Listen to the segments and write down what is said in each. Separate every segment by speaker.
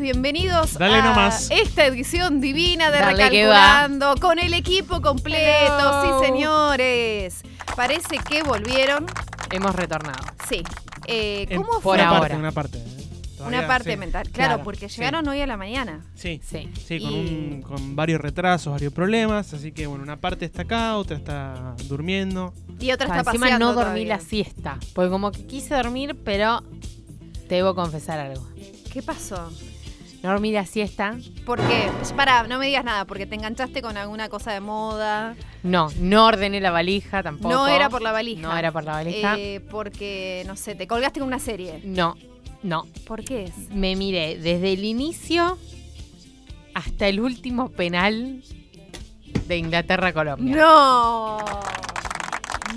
Speaker 1: bienvenidos
Speaker 2: Dale
Speaker 1: a
Speaker 2: nomás.
Speaker 1: esta edición divina de
Speaker 3: Dale
Speaker 1: Recalculando con el equipo completo,
Speaker 3: Hello.
Speaker 1: sí señores. Parece que volvieron,
Speaker 3: Hemos retornado.
Speaker 1: sí. Eh,
Speaker 2: En-
Speaker 1: ¿Cómo
Speaker 3: por
Speaker 1: fue?
Speaker 2: una
Speaker 3: ahora.
Speaker 2: parte, una parte. ¿eh? Todavía,
Speaker 1: Una parte
Speaker 2: sí.
Speaker 1: mental, claro,
Speaker 3: Claro,
Speaker 1: porque
Speaker 2: sí.
Speaker 1: llegaron hoy a la mañana.
Speaker 2: Sí,
Speaker 3: Sí.
Speaker 2: sí, con,
Speaker 1: Y-
Speaker 2: un- con varios retrasos, varios problemas. Así que, bueno, una parte está acá, otra está durmiendo.
Speaker 1: Y otra
Speaker 3: O sea,
Speaker 1: está
Speaker 3: encima
Speaker 1: paseando
Speaker 3: no dormí
Speaker 1: todavía.
Speaker 3: la siesta. Porque como que quise dormir, pero te debo confesar algo.
Speaker 1: ¿Qué pasó?
Speaker 3: No dormí la siesta.
Speaker 1: ¿Por qué? Pará, no me digas nada, porque te enganchaste con alguna cosa de moda.
Speaker 3: No, no ordené la valija tampoco.
Speaker 1: No era por la valija.
Speaker 3: No era por la valija.
Speaker 1: Eh, porque, no sé, te colgaste con una serie.
Speaker 3: No, no.
Speaker 1: ¿Por qué es?
Speaker 3: Me miré desde el inicio hasta el último penal de Inglaterra-Colombia.
Speaker 1: ¡No!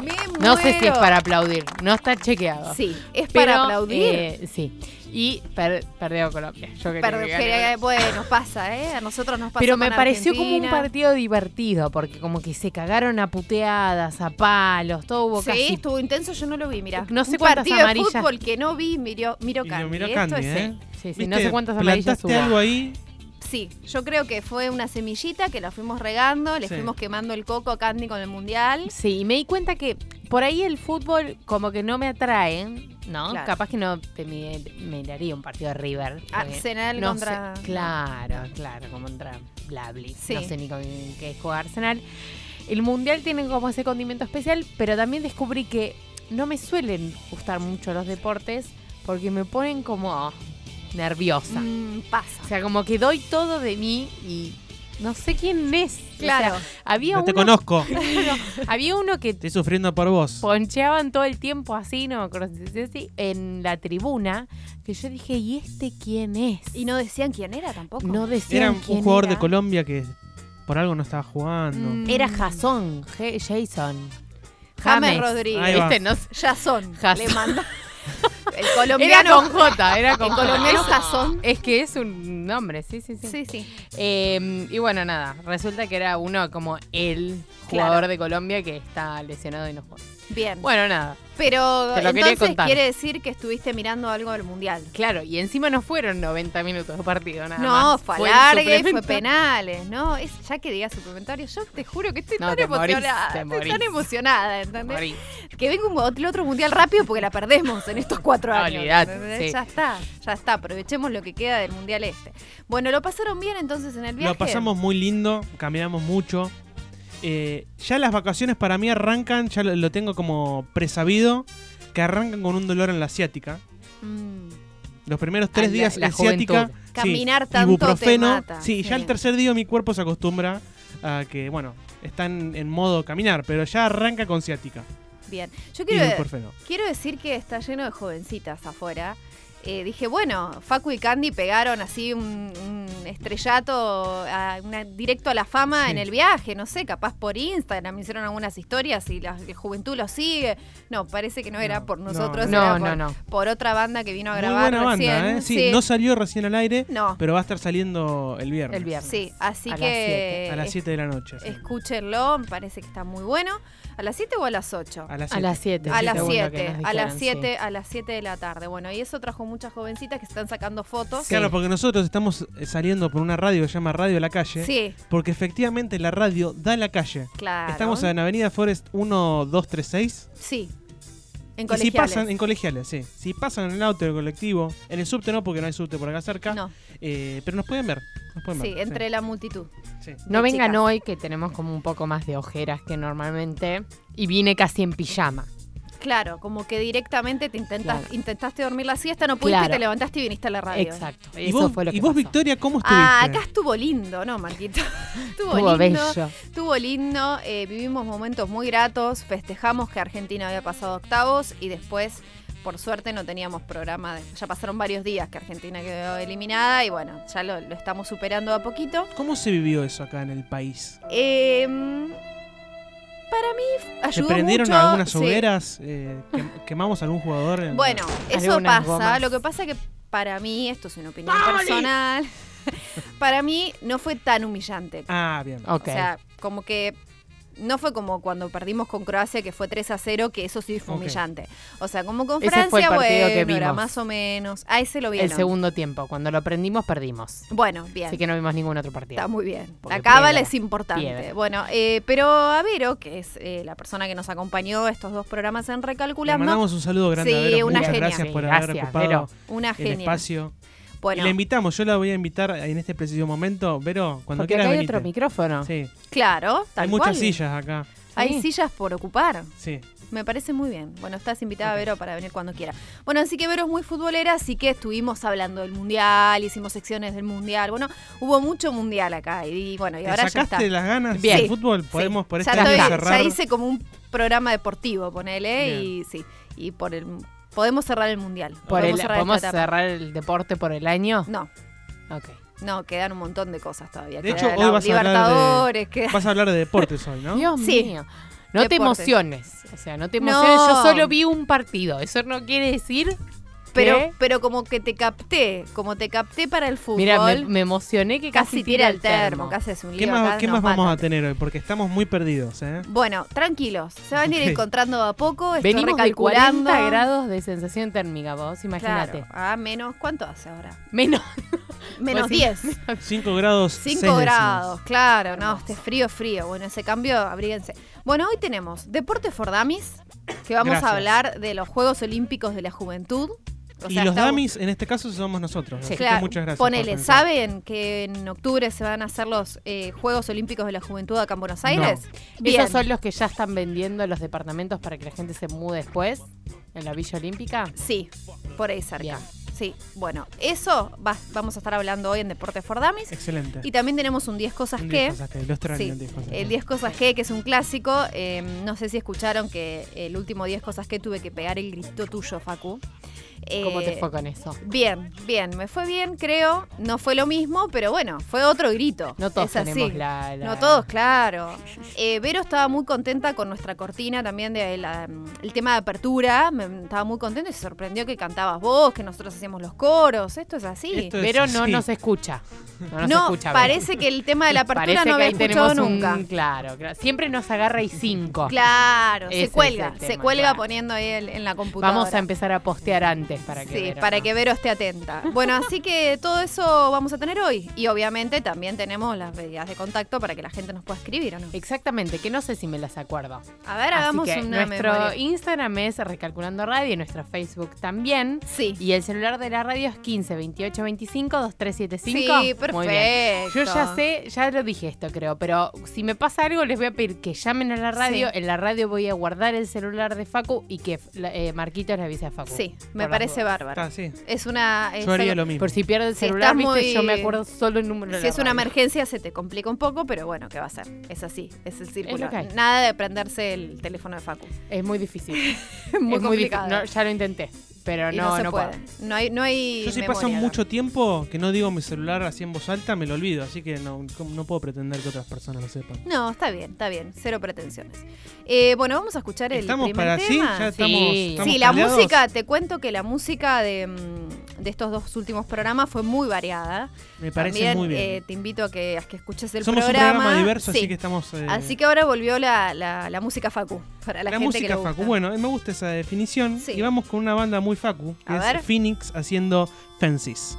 Speaker 1: Me
Speaker 3: No sé si es
Speaker 1: muero.
Speaker 3: para aplaudir. No está chequeado.
Speaker 1: Sí, es
Speaker 3: Pero,
Speaker 1: para aplaudir.
Speaker 3: eh, sí. Y per- perdió Colombia. Yo quería que
Speaker 1: bueno, pasa, ¿eh? A nosotros nos pasa.
Speaker 3: Pero me
Speaker 1: con
Speaker 3: pareció como un partido divertido, porque como que se cagaron a puteadas, a palos, todo hubo
Speaker 1: Sí,
Speaker 3: casi.
Speaker 1: estuvo intenso, yo no lo vi, mira.
Speaker 3: No sé
Speaker 1: un
Speaker 3: cuántas
Speaker 1: partido
Speaker 3: amarillas.
Speaker 1: de fútbol que no vi, miró, miró Candy.
Speaker 2: miró
Speaker 1: Esto
Speaker 2: Candy,
Speaker 1: es-
Speaker 2: ¿eh?
Speaker 3: Sí, sí,
Speaker 2: ¿Viste?
Speaker 3: no sé cuántas amarillas hubo.
Speaker 2: algo ahí.
Speaker 1: Sí, yo creo que fue una semillita que la fuimos regando, le
Speaker 2: Sí.
Speaker 1: fuimos quemando el coco a Candy con el mundial.
Speaker 3: Sí, y me di cuenta que por ahí el fútbol como que no me atrae, ¿no?
Speaker 1: Claro.
Speaker 3: Capaz que no te mi- miraría un partido de River. porque
Speaker 1: Arsenal
Speaker 3: no
Speaker 1: contra.
Speaker 3: sé- claro, claro, como contra Blabli.
Speaker 1: Sí.
Speaker 3: No sé ni con qué juega Arsenal. El Mundial tiene como ese condimento especial, pero también descubrí que no me suelen gustar mucho los deportes porque me ponen como nerviosa.
Speaker 1: Mm, pasa.
Speaker 3: O sea, como que doy todo de mí y no sé quién es. O
Speaker 1: Claro.
Speaker 3: sea, había,
Speaker 2: No te
Speaker 3: uno,
Speaker 2: conozco.
Speaker 3: había uno que
Speaker 2: Estoy sufriendo por vos.
Speaker 3: poncheaban todo el tiempo así, no me acuerdo si se decía así, en la tribuna, que yo dije, ¿y este quién es?
Speaker 1: Y no decían quién era tampoco.
Speaker 3: no decían
Speaker 2: Era un
Speaker 3: quién
Speaker 2: jugador
Speaker 3: era.
Speaker 2: de Colombia que por algo no estaba jugando.
Speaker 1: Mm.
Speaker 3: Era Jason, Jason.
Speaker 1: James
Speaker 3: James.
Speaker 1: Rodríguez.
Speaker 3: Este no sé.
Speaker 1: Jason.
Speaker 3: Jason.
Speaker 1: Le manda. El
Speaker 3: Era
Speaker 1: colombiano.
Speaker 3: con J, era con
Speaker 1: el
Speaker 3: J.
Speaker 1: colombiano
Speaker 3: Es- que es un nombre, sí, sí, sí.
Speaker 1: Sí, sí.
Speaker 3: Eh, y bueno, nada, resulta que era uno como el
Speaker 1: Claro.
Speaker 3: jugador de Colombia que está lesionado y no juega.
Speaker 1: Bien.
Speaker 3: Bueno, nada,
Speaker 1: Pero entonces quiere decir que estuviste mirando algo del mundial.
Speaker 3: claro, y encima no fueron 90 minutos de partido, nada
Speaker 1: No,
Speaker 3: más.
Speaker 1: fue alargue, fue
Speaker 3: suplemento.
Speaker 1: penales, ¿no? Es, ya que digas suplementario, yo te juro que estoy
Speaker 3: No,
Speaker 1: tan
Speaker 3: te morís,
Speaker 1: emocionada. estoy tan emocionada, ¿entendés? Que venga un, el otro mundial rápido porque la perdemos en estos cuatro
Speaker 3: No,
Speaker 1: años.
Speaker 3: olvidate,
Speaker 1: ¿entendés?
Speaker 3: sí.
Speaker 1: Ya está, ya está. Aprovechemos lo que queda del mundial este. Bueno, ¿lo pasaron bien entonces en el viaje?
Speaker 2: Lo pasamos muy lindo, caminamos mucho. Eh, ya las vacaciones para mí arrancan, ya lo, lo tengo como presabido, que arrancan con un dolor en la asiática.
Speaker 1: Mm,
Speaker 2: Los primeros tres
Speaker 3: Ah, la-
Speaker 2: días
Speaker 3: la juventud.
Speaker 2: sí,
Speaker 1: Caminar tanto
Speaker 2: ibuprofeno.
Speaker 1: te mata,
Speaker 2: Sí,
Speaker 1: sí.
Speaker 2: ya el tercer día mi cuerpo se acostumbra a que, bueno, están en modo caminar, pero ya arranca con ciática.
Speaker 1: bien. Yo quiero decir que está lleno de jovencitas afuera. Eh, dije, bueno, Facu y Candy pegaron así un, un estrellato a- una- directo a la fama
Speaker 2: Sí.
Speaker 1: en el viaje, no sé, capaz por Instagram hicieron algunas historias y la, la juventud lo sigue. No, parece que no era
Speaker 2: No,
Speaker 1: por
Speaker 2: no,
Speaker 1: nosotros,
Speaker 3: No,
Speaker 1: era
Speaker 3: no,
Speaker 1: por,
Speaker 3: no.
Speaker 1: por otra banda que vino a
Speaker 2: Muy
Speaker 1: grabar
Speaker 2: buena
Speaker 1: recién.
Speaker 2: banda, ¿eh? Sí, no salió recién al aire,
Speaker 1: No.
Speaker 2: pero va a estar saliendo el viernes.
Speaker 3: El viernes.
Speaker 1: Sí, así
Speaker 3: A las
Speaker 1: que
Speaker 2: A las 7 de la noche. sí.
Speaker 1: escúchenlo, me parece que está muy bueno. ¿A las 7 o a las 8?
Speaker 2: A las
Speaker 3: A
Speaker 2: 7.
Speaker 3: las 7.
Speaker 1: A las
Speaker 3: según lo que
Speaker 1: 7,
Speaker 3: nos
Speaker 1: a las
Speaker 3: dijeron,
Speaker 1: 7, a las 7 de la tarde. Bueno, y eso trajo muchas jovencitas que están sacando fotos.
Speaker 2: Claro, porque nosotros estamos eh, saliendo por una radio que se llama Radio La Calle.
Speaker 1: Sí,
Speaker 2: Porque efectivamente la radio da en la calle.
Speaker 1: claro.
Speaker 2: Estamos en Avenida Forest 1236.
Speaker 1: Sí. En
Speaker 2: Y si
Speaker 1: colegiales.
Speaker 2: pasan en colegiales, sí. Si pasan en el auto, en el colectivo, en el subte no, porque no hay subte por acá cerca.
Speaker 1: No,
Speaker 2: eh, pero nos pueden ver. Nos pueden
Speaker 1: sí,
Speaker 2: ver.
Speaker 1: entre la multitud.
Speaker 2: sí.
Speaker 3: No vengan
Speaker 1: chicas.
Speaker 3: hoy que tenemos como un poco más de ojeras que normalmente. Y vine casi en pijama.
Speaker 1: Claro, como que directamente te intentas,
Speaker 3: Claro.
Speaker 1: intentaste dormir la siesta, no pudiste,
Speaker 3: Claro.
Speaker 1: te levantaste y viniste a la radio.
Speaker 3: Exacto.
Speaker 2: ¿Y
Speaker 3: Eso
Speaker 2: vos,
Speaker 3: fue lo que
Speaker 2: y vos
Speaker 3: pasó.
Speaker 2: Victoria, cómo estuviste?
Speaker 1: Ah, acá estuvo lindo, ¿no, Marquito? estuvo,
Speaker 3: Estuvo
Speaker 1: lindo.
Speaker 3: bello.
Speaker 1: Estuvo lindo, eh, vivimos momentos muy gratos, festejamos que Argentina había pasado octavos y después, por suerte, no teníamos programa. de- ya pasaron varios días que Argentina quedó eliminada y bueno, ya lo, lo estamos superando a poquito.
Speaker 2: ¿Cómo se vivió eso acá en el país?
Speaker 1: Eh, para mí
Speaker 2: ¿Se
Speaker 1: ayudó
Speaker 2: prendieron
Speaker 1: mucho,
Speaker 2: algunas
Speaker 1: sí.
Speaker 2: hogueras? Eh, quem- ¿Quemamos algún jugador? en-
Speaker 1: Bueno, eso pasa.
Speaker 3: gomas.
Speaker 1: Lo que pasa que para mí, esto es una opinión personal, para mí no fue tan humillante.
Speaker 2: Ah, bien.
Speaker 3: Ok.
Speaker 1: O sea, como que No fue como cuando perdimos con Croacia, que fue 3 a 0, que eso sí fue humillante. O sea, como con
Speaker 3: Ese el
Speaker 1: Francia,
Speaker 3: que
Speaker 1: bueno, era más o menos. A ese lo vieron.
Speaker 3: El segundo tiempo. Cuando lo aprendimos, perdimos.
Speaker 1: Bueno, bien.
Speaker 3: Así que no vimos ningún otro partido.
Speaker 1: Está muy bien.
Speaker 3: Porque
Speaker 1: La cábala
Speaker 3: piedra,
Speaker 1: es importante.
Speaker 3: piedra.
Speaker 1: Bueno, eh, pero a Vero, que es eh, la persona que nos acompañó estos dos programas en
Speaker 2: Le
Speaker 1: Recalculando,
Speaker 2: mandamos un saludo grande
Speaker 1: Sí,
Speaker 2: a Vero.
Speaker 1: una
Speaker 2: Muchas
Speaker 1: genia.
Speaker 2: gracias por
Speaker 3: Sí,
Speaker 2: haber ocupado
Speaker 3: Vero.
Speaker 1: una
Speaker 2: el
Speaker 1: genia.
Speaker 2: espacio.
Speaker 1: Bueno,
Speaker 2: Y la invitamos, yo la voy a invitar en este preciso momento. Vero, cuando
Speaker 3: Porque
Speaker 2: quieras
Speaker 3: acá hay
Speaker 2: venite.
Speaker 3: otro micrófono.
Speaker 2: Sí,
Speaker 1: claro, tal
Speaker 2: hay muchas
Speaker 1: cual.
Speaker 2: sillas acá.
Speaker 1: Hay
Speaker 3: Sí.
Speaker 1: sillas por ocupar.
Speaker 2: Sí.
Speaker 1: Me parece muy bien. Bueno, estás invitada,
Speaker 2: Ok.
Speaker 1: Vero, para venir cuando quiera. Bueno, así que Vero es muy futbolera, así que estuvimos hablando del Mundial, hicimos secciones del Mundial. Bueno, hubo mucho Mundial acá y, bueno, y
Speaker 2: ¿Te
Speaker 1: ahora ya está.
Speaker 2: sacaste las ganas
Speaker 3: Bien.
Speaker 2: del fútbol?
Speaker 1: Sí.
Speaker 2: Podemos por
Speaker 1: ya,
Speaker 2: este año
Speaker 1: estoy-
Speaker 2: cerrar.
Speaker 1: ya hice como un programa deportivo, ponele, y sí. Y por el podemos cerrar el Mundial.
Speaker 3: Por el,
Speaker 1: podemos cerrar
Speaker 3: ¿Podemos
Speaker 1: esta etapa.
Speaker 3: cerrar el deporte por el año?
Speaker 1: No,
Speaker 3: Ok.
Speaker 1: no, quedan un montón de cosas todavía.
Speaker 2: De hecho, hoy vas a hablar de-
Speaker 1: queda-
Speaker 2: Vas a hablar de deportes hoy, ¿no?
Speaker 3: Dios
Speaker 1: Sí.
Speaker 3: mío. No te emociones. O sea, no te
Speaker 1: No.
Speaker 3: emociones. Yo solo vi un partido. Eso no quiere decir.
Speaker 1: Pero, pero como que te capté, como te capté para el fútbol.
Speaker 3: Mira, me, me emocioné que casi,
Speaker 1: casi tira el termo, casi es un
Speaker 2: ¿Qué
Speaker 1: lío.
Speaker 2: más,
Speaker 1: acá
Speaker 2: qué más vamos a tener hoy? Porque estamos muy perdidos, ¿eh?
Speaker 1: Bueno, tranquilos, se van a ir encontrando a poco, estoy
Speaker 3: Venimos de
Speaker 1: recalculando.
Speaker 3: 40 grados de sensación térmica, vos imagínate.
Speaker 1: Claro, a menos, ¿cuánto hace ahora?
Speaker 3: Menos.
Speaker 1: Menos
Speaker 3: Pues sí.
Speaker 1: 10.
Speaker 2: 5 grados.
Speaker 1: 5
Speaker 2: seis
Speaker 1: grados, claro, no, este frío, frío. Bueno, ese cambio, abríguense. Bueno, hoy tenemos Deportes for Dummies, que vamos
Speaker 2: Gracias.
Speaker 1: a hablar de los Juegos Olímpicos de la Juventud. O
Speaker 2: y
Speaker 1: sea,
Speaker 2: los dummies, en este caso, somos nosotros.
Speaker 3: Sí.
Speaker 2: Así que
Speaker 1: Claro,
Speaker 2: muchas gracias.
Speaker 1: ponele. ¿saben que en octubre se van a hacer los eh, Juegos Olímpicos de la Juventud acá en Buenos Aires? Bien.
Speaker 3: Esos son los que ya están vendiendo los departamentos para que la gente se mude después en la Villa Olímpica.
Speaker 1: Sí, por ahí cerca.
Speaker 3: Bien.
Speaker 1: Sí, bueno, eso va- vamos a estar hablando hoy en Deportes for Dummies.
Speaker 2: Excelente.
Speaker 1: Y también tenemos un 10 cosas que.
Speaker 2: 10 cosas que, lo extraño,
Speaker 1: Sí,
Speaker 2: el 10 cosas
Speaker 1: el 10 cosas que, que es un clásico. Eh, no sé si escucharon que el último 10 cosas que tuve que pegar el grito tuyo, Facu.
Speaker 3: ¿Cómo te
Speaker 1: Eh,
Speaker 3: fue con eso?
Speaker 1: Bien, bien, me fue bien, creo. No fue lo mismo, pero bueno, fue otro grito.
Speaker 3: No todos
Speaker 1: Es así.
Speaker 3: tenemos la, la-
Speaker 1: No todos, claro. Eh, Vero estaba muy contenta con nuestra cortina también de la- el tema de apertura. Me, estaba muy contenta y se sorprendió que cantabas vos, que nosotros hacíamos los coros. Esto es así.
Speaker 2: Esto es
Speaker 3: Pero no nos escucha. No nos
Speaker 1: no,
Speaker 3: escucha.
Speaker 1: Parece que el tema de la apertura
Speaker 3: Parece
Speaker 1: no había escuchado nunca.
Speaker 3: un... Claro, claro. Siempre nos agarra y cinco.
Speaker 1: Claro,
Speaker 3: Ese
Speaker 1: se cuelga,
Speaker 3: el
Speaker 1: se cuelga
Speaker 3: claro.
Speaker 1: poniendo ahí el- en la computadora.
Speaker 3: Vamos a empezar a postear antes para que
Speaker 1: Sí,
Speaker 3: Vero
Speaker 1: para
Speaker 3: no-
Speaker 1: que Vero esté atenta. Bueno, así que todo eso vamos a tener hoy. Y obviamente también tenemos las medidas de contacto para que la gente nos pueda escribir o no.
Speaker 3: Exactamente, que no sé si me las acuerdo.
Speaker 1: A ver,
Speaker 3: Así
Speaker 1: hagamos
Speaker 3: que
Speaker 1: una
Speaker 3: nuestro
Speaker 1: memoria.
Speaker 3: Instagram es Recalculando Radio y nuestro Facebook también.
Speaker 1: Sí.
Speaker 3: Y el celular de la radio es 15 28 25 2375.
Speaker 1: Sí,
Speaker 3: Muy bien.
Speaker 1: perfecto.
Speaker 3: Yo ya sé, ya lo dije esto creo, pero si me pasa algo les voy a pedir que llamen a la radio.
Speaker 1: Sí.
Speaker 3: En la radio voy a guardar el celular de Facu y que eh, Marquitos le avise a Facu.
Speaker 1: Sí, me
Speaker 3: las
Speaker 1: parece
Speaker 3: dudas.
Speaker 1: bárbaro.
Speaker 2: Sí.
Speaker 1: Es una. es
Speaker 2: Yo haría
Speaker 1: algo-
Speaker 2: lo mismo.
Speaker 3: Por si pierdo el
Speaker 1: Si
Speaker 3: celular,
Speaker 1: muy-
Speaker 3: yo me acuerdo solo el número de
Speaker 1: Si
Speaker 3: la
Speaker 1: es una
Speaker 3: radio.
Speaker 1: emergencia se te complica un poco, pero bueno, ¿qué va a ser? Es así, es el círculo. Nada de prenderse el teléfono de Facu.
Speaker 3: Es muy difícil.
Speaker 1: muy
Speaker 3: es muy
Speaker 1: complicado.
Speaker 3: No, ya lo intenté, pero
Speaker 1: Y
Speaker 3: no,
Speaker 1: no, se
Speaker 3: no
Speaker 1: puede. No hay, no hay
Speaker 2: Yo si
Speaker 1: memoria
Speaker 2: pasa
Speaker 1: acá.
Speaker 2: mucho tiempo que no digo mi celular así en voz alta, me lo olvido. Así que no, no puedo pretender que otras personas lo sepan.
Speaker 1: No, está bien, está bien. Cero pretensiones. Eh, bueno, vamos a escuchar el
Speaker 2: ¿Estamos
Speaker 1: primer
Speaker 2: para sí?
Speaker 1: tema.
Speaker 2: ¿Ya
Speaker 3: Sí.
Speaker 2: estamos, estamos
Speaker 1: Sí, la música, te cuento que la música de, mm, de estos dos últimos programas fue muy variada.
Speaker 2: Me parece
Speaker 1: También,
Speaker 2: muy bien.
Speaker 1: eh, te invito a que, a que escuches el
Speaker 2: Somos
Speaker 1: programa.
Speaker 2: un programa diverso,
Speaker 1: Sí.
Speaker 2: así que estamos... eh,
Speaker 1: Así que ahora volvió la, la- la música Facu, para la,
Speaker 2: la,
Speaker 1: gente que
Speaker 2: música
Speaker 1: le gusta.
Speaker 2: Facu. Bueno, me gusta esa definición.
Speaker 1: Sí.
Speaker 2: Y vamos con una banda muy Facu, que
Speaker 1: A
Speaker 2: es
Speaker 1: ver.
Speaker 2: Phoenix haciendo Fences.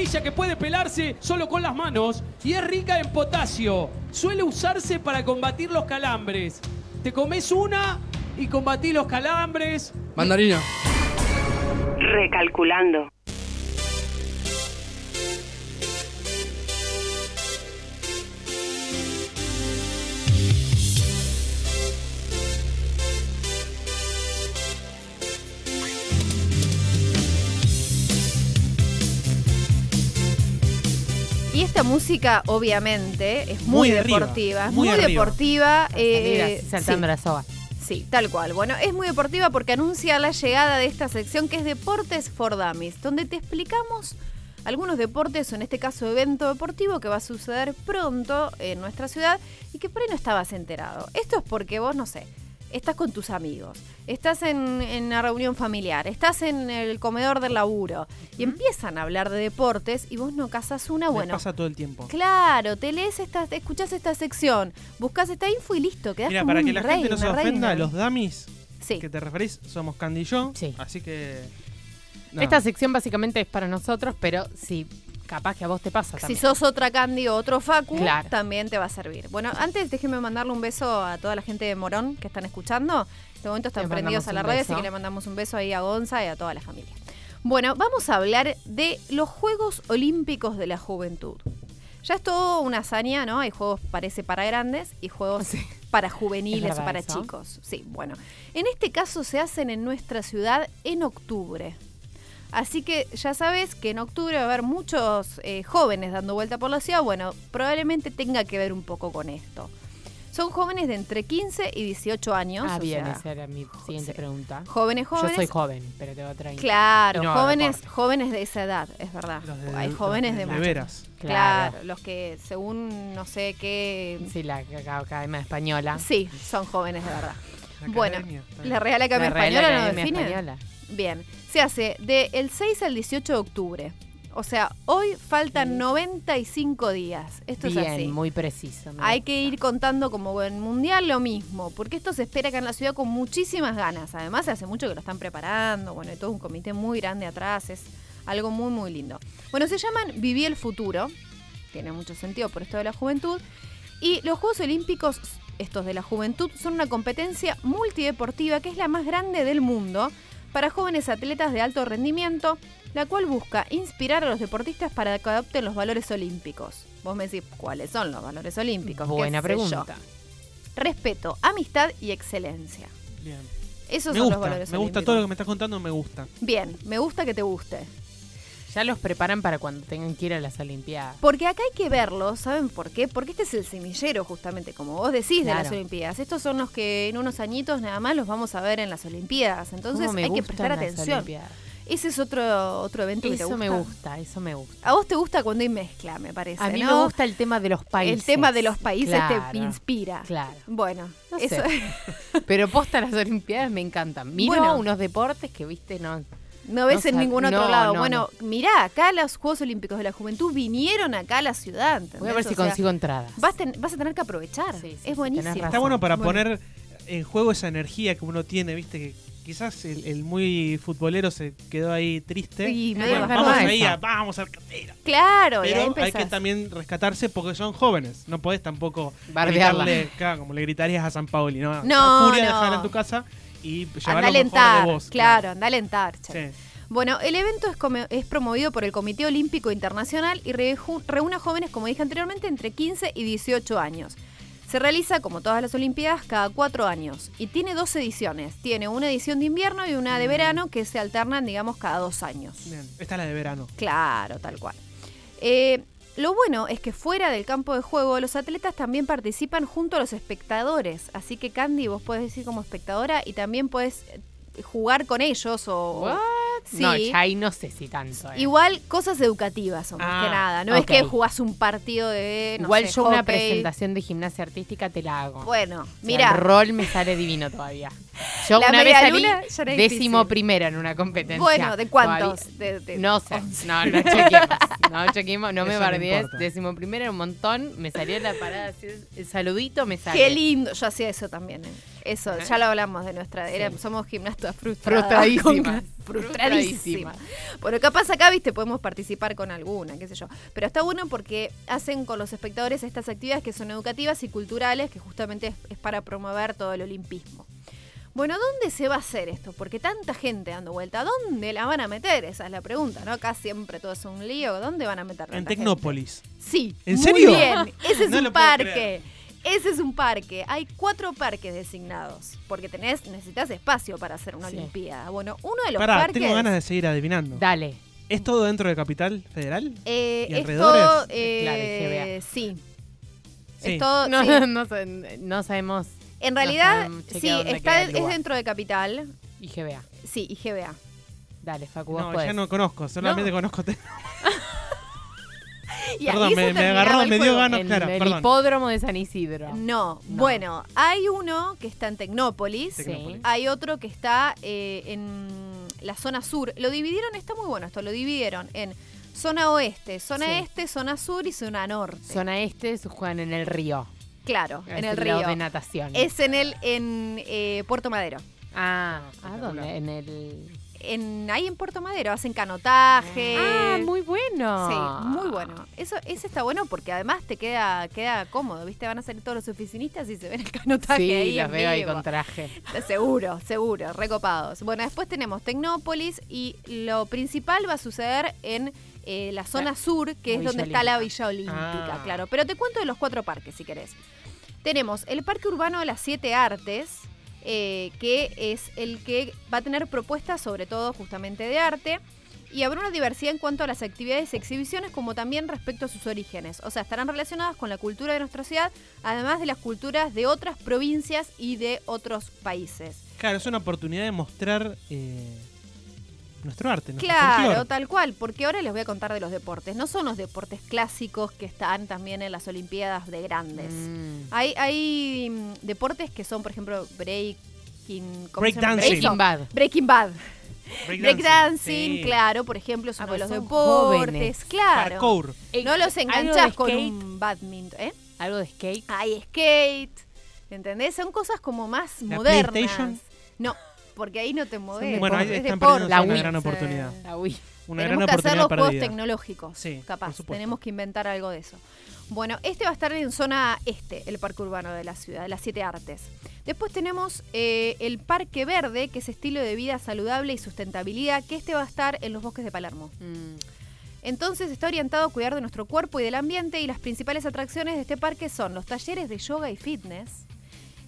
Speaker 4: Amarilla que puede pelarse solo con las manos y es rica en potasio. Suele usarse para combatir los calambres. Te comes una y combatís los calambres.
Speaker 5: Mandarina.
Speaker 6: Recalculando.
Speaker 1: Música, obviamente, es muy,
Speaker 2: Muy arriba,
Speaker 1: deportiva. Es
Speaker 2: muy
Speaker 1: deportiva. Eh,
Speaker 3: saltando
Speaker 1: sí.
Speaker 3: la soga.
Speaker 1: Sí, tal cual. Bueno, es muy deportiva porque anuncia la llegada de esta sección que es Deportes for Dummies, donde te explicamos algunos deportes, o en este caso evento deportivo, que va a suceder pronto en nuestra ciudad y que por ahí no estabas enterado. Esto es porque vos, no sé, estás con tus amigos, estás en, en una reunión familiar, estás en el comedor del laburo y empiezan a hablar de deportes y vos no cazas una, bueno.
Speaker 2: pasa todo el tiempo.
Speaker 1: Claro, te lees esta, escuchás esta sección, buscas esta info y listo, quedás
Speaker 2: Mira,
Speaker 1: como
Speaker 2: para
Speaker 1: un
Speaker 2: que la
Speaker 1: rey,
Speaker 2: gente no se ofenda,
Speaker 1: reina.
Speaker 2: los dummies
Speaker 1: Sí.
Speaker 2: que te referís somos Candy y yo.
Speaker 3: Sí.
Speaker 2: Así que. no.
Speaker 3: Esta sección básicamente es para nosotros, pero sí, capaz que a vos te pasa
Speaker 1: Si
Speaker 3: también.
Speaker 1: sos otra Candy o otro Facu,
Speaker 3: Claro.
Speaker 1: también te va a servir. Bueno, antes déjenme mandarle un beso a toda la gente de Morón que están escuchando. En este momento están
Speaker 3: Le
Speaker 1: prendidos a la red, así que le mandamos un beso ahí a Gonza y a toda la familia. Bueno, vamos a hablar de los Juegos Olímpicos de la Juventud. Ya es todo una hazaña, ¿no? Hay juegos, parece, para grandes y juegos
Speaker 3: Sí.
Speaker 1: para
Speaker 3: Es
Speaker 1: juveniles o para
Speaker 3: eso.
Speaker 1: chicos. Sí, bueno. En este caso se hacen en nuestra ciudad en octubre. Así que ya sabes que en octubre va a haber muchos eh, jóvenes dando vuelta por la ciudad. Bueno, probablemente tenga que ver un poco con esto. Son jóvenes de entre 15 y 18 años.
Speaker 3: Ah,
Speaker 1: o
Speaker 3: bien,
Speaker 1: sea,
Speaker 3: esa era mi siguiente
Speaker 1: sí.
Speaker 3: pregunta.
Speaker 1: Jóvenes, jóvenes.
Speaker 3: Yo soy joven, pero tengo 30.
Speaker 1: Claro,
Speaker 3: no
Speaker 1: jóvenes, jóvenes de esa edad, es verdad.
Speaker 2: Los de-
Speaker 1: Hay
Speaker 2: los
Speaker 1: jóvenes de,
Speaker 2: de
Speaker 1: mucho-
Speaker 2: veras.
Speaker 1: Claro.
Speaker 3: Claro.
Speaker 1: los que según no sé qué.
Speaker 3: Sí, la Aca- Academia Española.
Speaker 1: Sí, son jóvenes de verdad.
Speaker 2: La
Speaker 1: Bueno,
Speaker 2: academia,
Speaker 1: La. Real Academia
Speaker 3: La Real
Speaker 1: Española
Speaker 3: Academia
Speaker 1: define.
Speaker 3: Española.
Speaker 1: Bien, se hace del 6 al 18 de octubre. O sea, hoy faltan
Speaker 3: Sí.
Speaker 1: 95 días. Esto
Speaker 3: Bien,
Speaker 1: es así.
Speaker 3: muy preciso.
Speaker 1: Hay que ir contando como en Mundial lo mismo, porque esto se espera acá en la ciudad con muchísimas ganas. Además, hace mucho que lo están preparando, bueno, hay todo un comité muy grande atrás, es algo muy, muy lindo. Bueno, se llaman Viví el Futuro, tiene mucho sentido por esto de la juventud, y los Juegos Olímpicos, estos de la juventud, son una competencia multideportiva que es la más grande del mundo para jóvenes atletas de alto rendimiento, la cual busca inspirar a los deportistas para que adopten los valores olímpicos. Vos me decís, ¿cuáles son los valores olímpicos? ¿Qué
Speaker 3: Buena
Speaker 1: yo?
Speaker 3: pregunta.
Speaker 1: Respeto, amistad y excelencia.
Speaker 2: Bien.
Speaker 1: Esos
Speaker 2: Me
Speaker 1: son
Speaker 2: gusta,
Speaker 1: los valores
Speaker 2: me gusta
Speaker 1: olímpicos.
Speaker 2: todo lo que me estás contando, me gusta.
Speaker 1: Bien, me gusta que te guste.
Speaker 3: Ya los preparan para cuando tengan que ir a las Olimpiadas.
Speaker 1: Porque acá hay que verlo, ¿saben por qué? Porque este es el semillero, justamente, como vos decís, de las. Olimpiadas. Estos son los que en unos añitos nada más los vamos a ver en las Olimpiadas. Entonces
Speaker 3: ¿Cómo me
Speaker 1: hay que prestar atención.
Speaker 3: Olimpiadas?
Speaker 1: Ese es otro, otro evento que te
Speaker 3: Eso
Speaker 1: gusta.
Speaker 3: me gusta, eso me gusta.
Speaker 1: A vos te gusta cuando hay mezcla, me parece.
Speaker 3: A mí
Speaker 1: ¿no?
Speaker 3: me gusta el tema de los países.
Speaker 1: El tema de los países
Speaker 3: Claro,
Speaker 1: te inspira.
Speaker 3: Claro.
Speaker 1: Bueno,
Speaker 3: No
Speaker 1: eso
Speaker 3: sé. Pero posta las Olimpiadas me encantan. Miro
Speaker 1: Bueno.
Speaker 3: unos deportes que, viste, no.
Speaker 1: No ves
Speaker 3: No
Speaker 1: en ningún otro
Speaker 3: no,
Speaker 1: lado.
Speaker 3: no,
Speaker 1: bueno, mirá, acá los Juegos Olímpicos de la Juventud vinieron acá a la ciudad. ¿entendés?
Speaker 3: Voy a ver
Speaker 1: O
Speaker 3: si
Speaker 1: sea,
Speaker 3: consigo entradas.
Speaker 1: Vas, ten- vas a tener que aprovechar.
Speaker 3: Sí, sí, sí,
Speaker 1: es buenísimo.
Speaker 2: Está bueno para
Speaker 1: Bueno.
Speaker 2: poner en juego esa energía que uno tiene, viste, que quizás el, el muy futbolero se quedó ahí triste.
Speaker 1: Medio
Speaker 2: Bueno, vamos ahí, a- vamos al catera.
Speaker 1: Claro, y ahí
Speaker 2: Pero hay que también rescatarse porque son jóvenes. No podés tampoco
Speaker 3: Bardearla.
Speaker 2: gritarle, claro, como le gritarías a San Paoli, ¿no?
Speaker 1: No,
Speaker 2: Furia,
Speaker 1: no.
Speaker 2: dejarla en tu casa y llevar
Speaker 1: Anda
Speaker 2: lo mejor
Speaker 1: alentar,
Speaker 2: de vos.
Speaker 1: claro, anda a alentar.
Speaker 2: Sí.
Speaker 1: Bueno, el evento es, es promovido por el Comité Olímpico Internacional y reúne a jóvenes, como dije anteriormente, entre 15 y 18 años. Se realiza, como todas las Olimpiadas, cada cuatro años y tiene dos ediciones. Tiene una edición de invierno y una de verano que se alternan, digamos, cada dos años.
Speaker 2: Bien. Esta es la de verano.
Speaker 1: Claro, tal cual. Eh, lo bueno es que fuera del campo de juego, los atletas también participan junto a los espectadores. Así que, Candy, vos podés ir como espectadora y también podés eh, jugar con ellos o.
Speaker 3: What?
Speaker 1: Sí.
Speaker 3: No, ya ahí no sé si tanto. eh.
Speaker 1: Igual cosas educativas son más
Speaker 2: Ah,
Speaker 1: que nada. No es que jugás un partido de. no
Speaker 3: Igual
Speaker 1: sé,
Speaker 3: yo una presentación de gimnasia artística te la hago.
Speaker 1: Bueno,
Speaker 3: O sea,
Speaker 1: mira.
Speaker 3: El rol me sale divino todavía. Yo
Speaker 1: La
Speaker 3: una vez salí décimo primera en una competencia.
Speaker 1: Bueno, ¿de cuántos?
Speaker 3: Todavía-
Speaker 1: De- de-
Speaker 3: No sé, no, no chequeemos. No chequeemos, no me
Speaker 2: Eso no
Speaker 3: bardees.
Speaker 2: importa.
Speaker 3: décimo primera era un montón. Me salió la parada así, el saludito me sale.
Speaker 1: Qué lindo. Yo hacía eso también. eh. Eso, ya lo hablamos de nuestra. era- somos gimnastas frustradas.
Speaker 3: Frustradísimas.
Speaker 1: con- Frustradísimas. Bueno, capaz acá, viste, podemos participar con alguna, qué sé yo. Pero está bueno porque hacen con los espectadores estas actividades que son educativas y culturales, que justamente es, es para promover todo el olimpismo. Bueno, ¿dónde se va a hacer esto? Porque tanta gente dando vuelta, ¿dónde la van a meter? Esa es la pregunta, ¿no? Acá siempre todo es un lío. ¿Dónde van a meter
Speaker 2: En
Speaker 1: gente?
Speaker 2: Tecnópolis.
Speaker 1: Sí.
Speaker 2: ¿En
Speaker 1: muy
Speaker 2: serio?
Speaker 1: bien. Ese es
Speaker 2: No
Speaker 1: un parque. Ese es un parque. Hay cuatro parques designados. Porque tenés, necesitas espacio para hacer una
Speaker 3: Sí.
Speaker 1: olimpiada. Bueno, uno de los
Speaker 2: Pará,
Speaker 1: parques.
Speaker 2: tengo ganas de seguir adivinando.
Speaker 3: Dale.
Speaker 2: ¿Es todo dentro de Capital Federal?
Speaker 1: eh,
Speaker 2: ¿Y
Speaker 1: es
Speaker 2: alrededores?
Speaker 1: todo.
Speaker 3: Claro,
Speaker 1: eh,
Speaker 3: IGBA.
Speaker 1: sí.
Speaker 2: Sí.
Speaker 1: Es todo.
Speaker 3: No,
Speaker 1: sí.
Speaker 3: no, no sabemos.
Speaker 1: En realidad, sí, está, es dentro de Capital.
Speaker 3: IGBA.
Speaker 1: Sí, IGBA.
Speaker 3: Dale, Facu, vos
Speaker 2: No,
Speaker 3: podés.
Speaker 2: ya no conozco, solamente conozco. Te-
Speaker 1: Y
Speaker 2: Perdón,
Speaker 1: se
Speaker 2: me- me
Speaker 1: terminaba
Speaker 2: agarró,
Speaker 1: el
Speaker 2: me dio
Speaker 1: juego.
Speaker 2: ganas. No,
Speaker 3: en
Speaker 2: claro,
Speaker 3: el
Speaker 2: perdón.
Speaker 3: hipódromo de San Isidro.
Speaker 1: No.
Speaker 3: No.
Speaker 1: bueno, hay uno que está en Tecnópolis. Hay otro que está eh, en la zona sur. Lo dividieron, está muy bueno esto, lo dividieron en zona oeste, zona
Speaker 3: Sí.
Speaker 1: este, zona sur y zona norte.
Speaker 3: Zona este se juegan en el río.
Speaker 1: Claro,
Speaker 3: Es
Speaker 1: en el río.
Speaker 3: de natación.
Speaker 1: Es en el en eh, Puerto Madero.
Speaker 3: Ah, ¿a dónde? En el...
Speaker 1: En, ahí en Puerto Madero hacen canotaje.
Speaker 3: Ah, muy bueno.
Speaker 1: Sí, muy bueno. Eso, ese está bueno porque además te queda, queda cómodo, ¿viste? Van a salir todos los oficinistas y se ven el canotaje
Speaker 3: Sí,
Speaker 1: ahí.
Speaker 3: los veo ahí con traje.
Speaker 1: Seguro, seguro, recopados. Bueno, después tenemos Tecnópolis y lo principal va a suceder en eh, la zona sur, que
Speaker 3: la
Speaker 1: es
Speaker 3: Villa
Speaker 1: donde está la. Villa Olímpica,
Speaker 2: Ah.
Speaker 1: claro. Pero te cuento de los cuatro parques, si querés. Tenemos el Parque Urbano de las Siete Artes, eh, que es el que va a tener propuestas sobre todo justamente de arte. Y habrá una diversidad en cuanto a las actividades y exhibiciones, como también respecto a sus orígenes. O sea, estarán relacionadas con la cultura de nuestra ciudad, además de las culturas de otras provincias y de otros países.
Speaker 2: Claro, es una oportunidad de mostrar eh, nuestro arte, nuestro
Speaker 1: Claro,
Speaker 2: folclore.
Speaker 1: tal cual, porque ahora les voy a contar de los deportes. No son los deportes clásicos que están también en las Olimpiadas de grandes.
Speaker 3: Mm.
Speaker 1: Hay, hay mm, deportes que son, por ejemplo, breaking... ¿cómo se llama?
Speaker 2: Breakdancing.
Speaker 3: Breaking Bad.
Speaker 1: Breaking Bad.
Speaker 2: Breakdancing, sí.
Speaker 1: claro, por ejemplo, es
Speaker 3: Ah,
Speaker 1: uno de
Speaker 3: pues
Speaker 1: los deportes.
Speaker 3: jóvenes.
Speaker 1: Claro.
Speaker 2: Parkour.
Speaker 1: No los
Speaker 3: ¿Algo de
Speaker 1: enganchás con un badminton, ¿eh?
Speaker 3: Algo de skate.
Speaker 1: Hay skate, ¿entendés? Son cosas como más
Speaker 2: ¿La
Speaker 1: modernas.
Speaker 2: PlayStation?
Speaker 1: No, porque ahí no te movés.
Speaker 2: Bueno, ahí
Speaker 1: es
Speaker 2: están perdiendo
Speaker 3: La
Speaker 2: una
Speaker 3: Wii.
Speaker 2: gran oportunidad.
Speaker 3: La Wii.
Speaker 2: Una
Speaker 1: Tenemos
Speaker 2: gran
Speaker 1: que hacer
Speaker 2: oportunidad
Speaker 1: los juegos
Speaker 2: perdida.
Speaker 1: tecnológicos.
Speaker 2: Sí,
Speaker 1: capaz. Tenemos que inventar algo de eso. Bueno, este va a estar en zona este, el parque urbano de la ciudad, de las siete artes. Después tenemos eh, el Parque Verde, que es estilo de vida saludable y sustentabilidad, que este va a estar en los bosques de Palermo.
Speaker 3: Mm.
Speaker 1: Entonces está orientado a cuidar de nuestro cuerpo y del ambiente y las principales atracciones de este parque son los talleres de yoga y fitness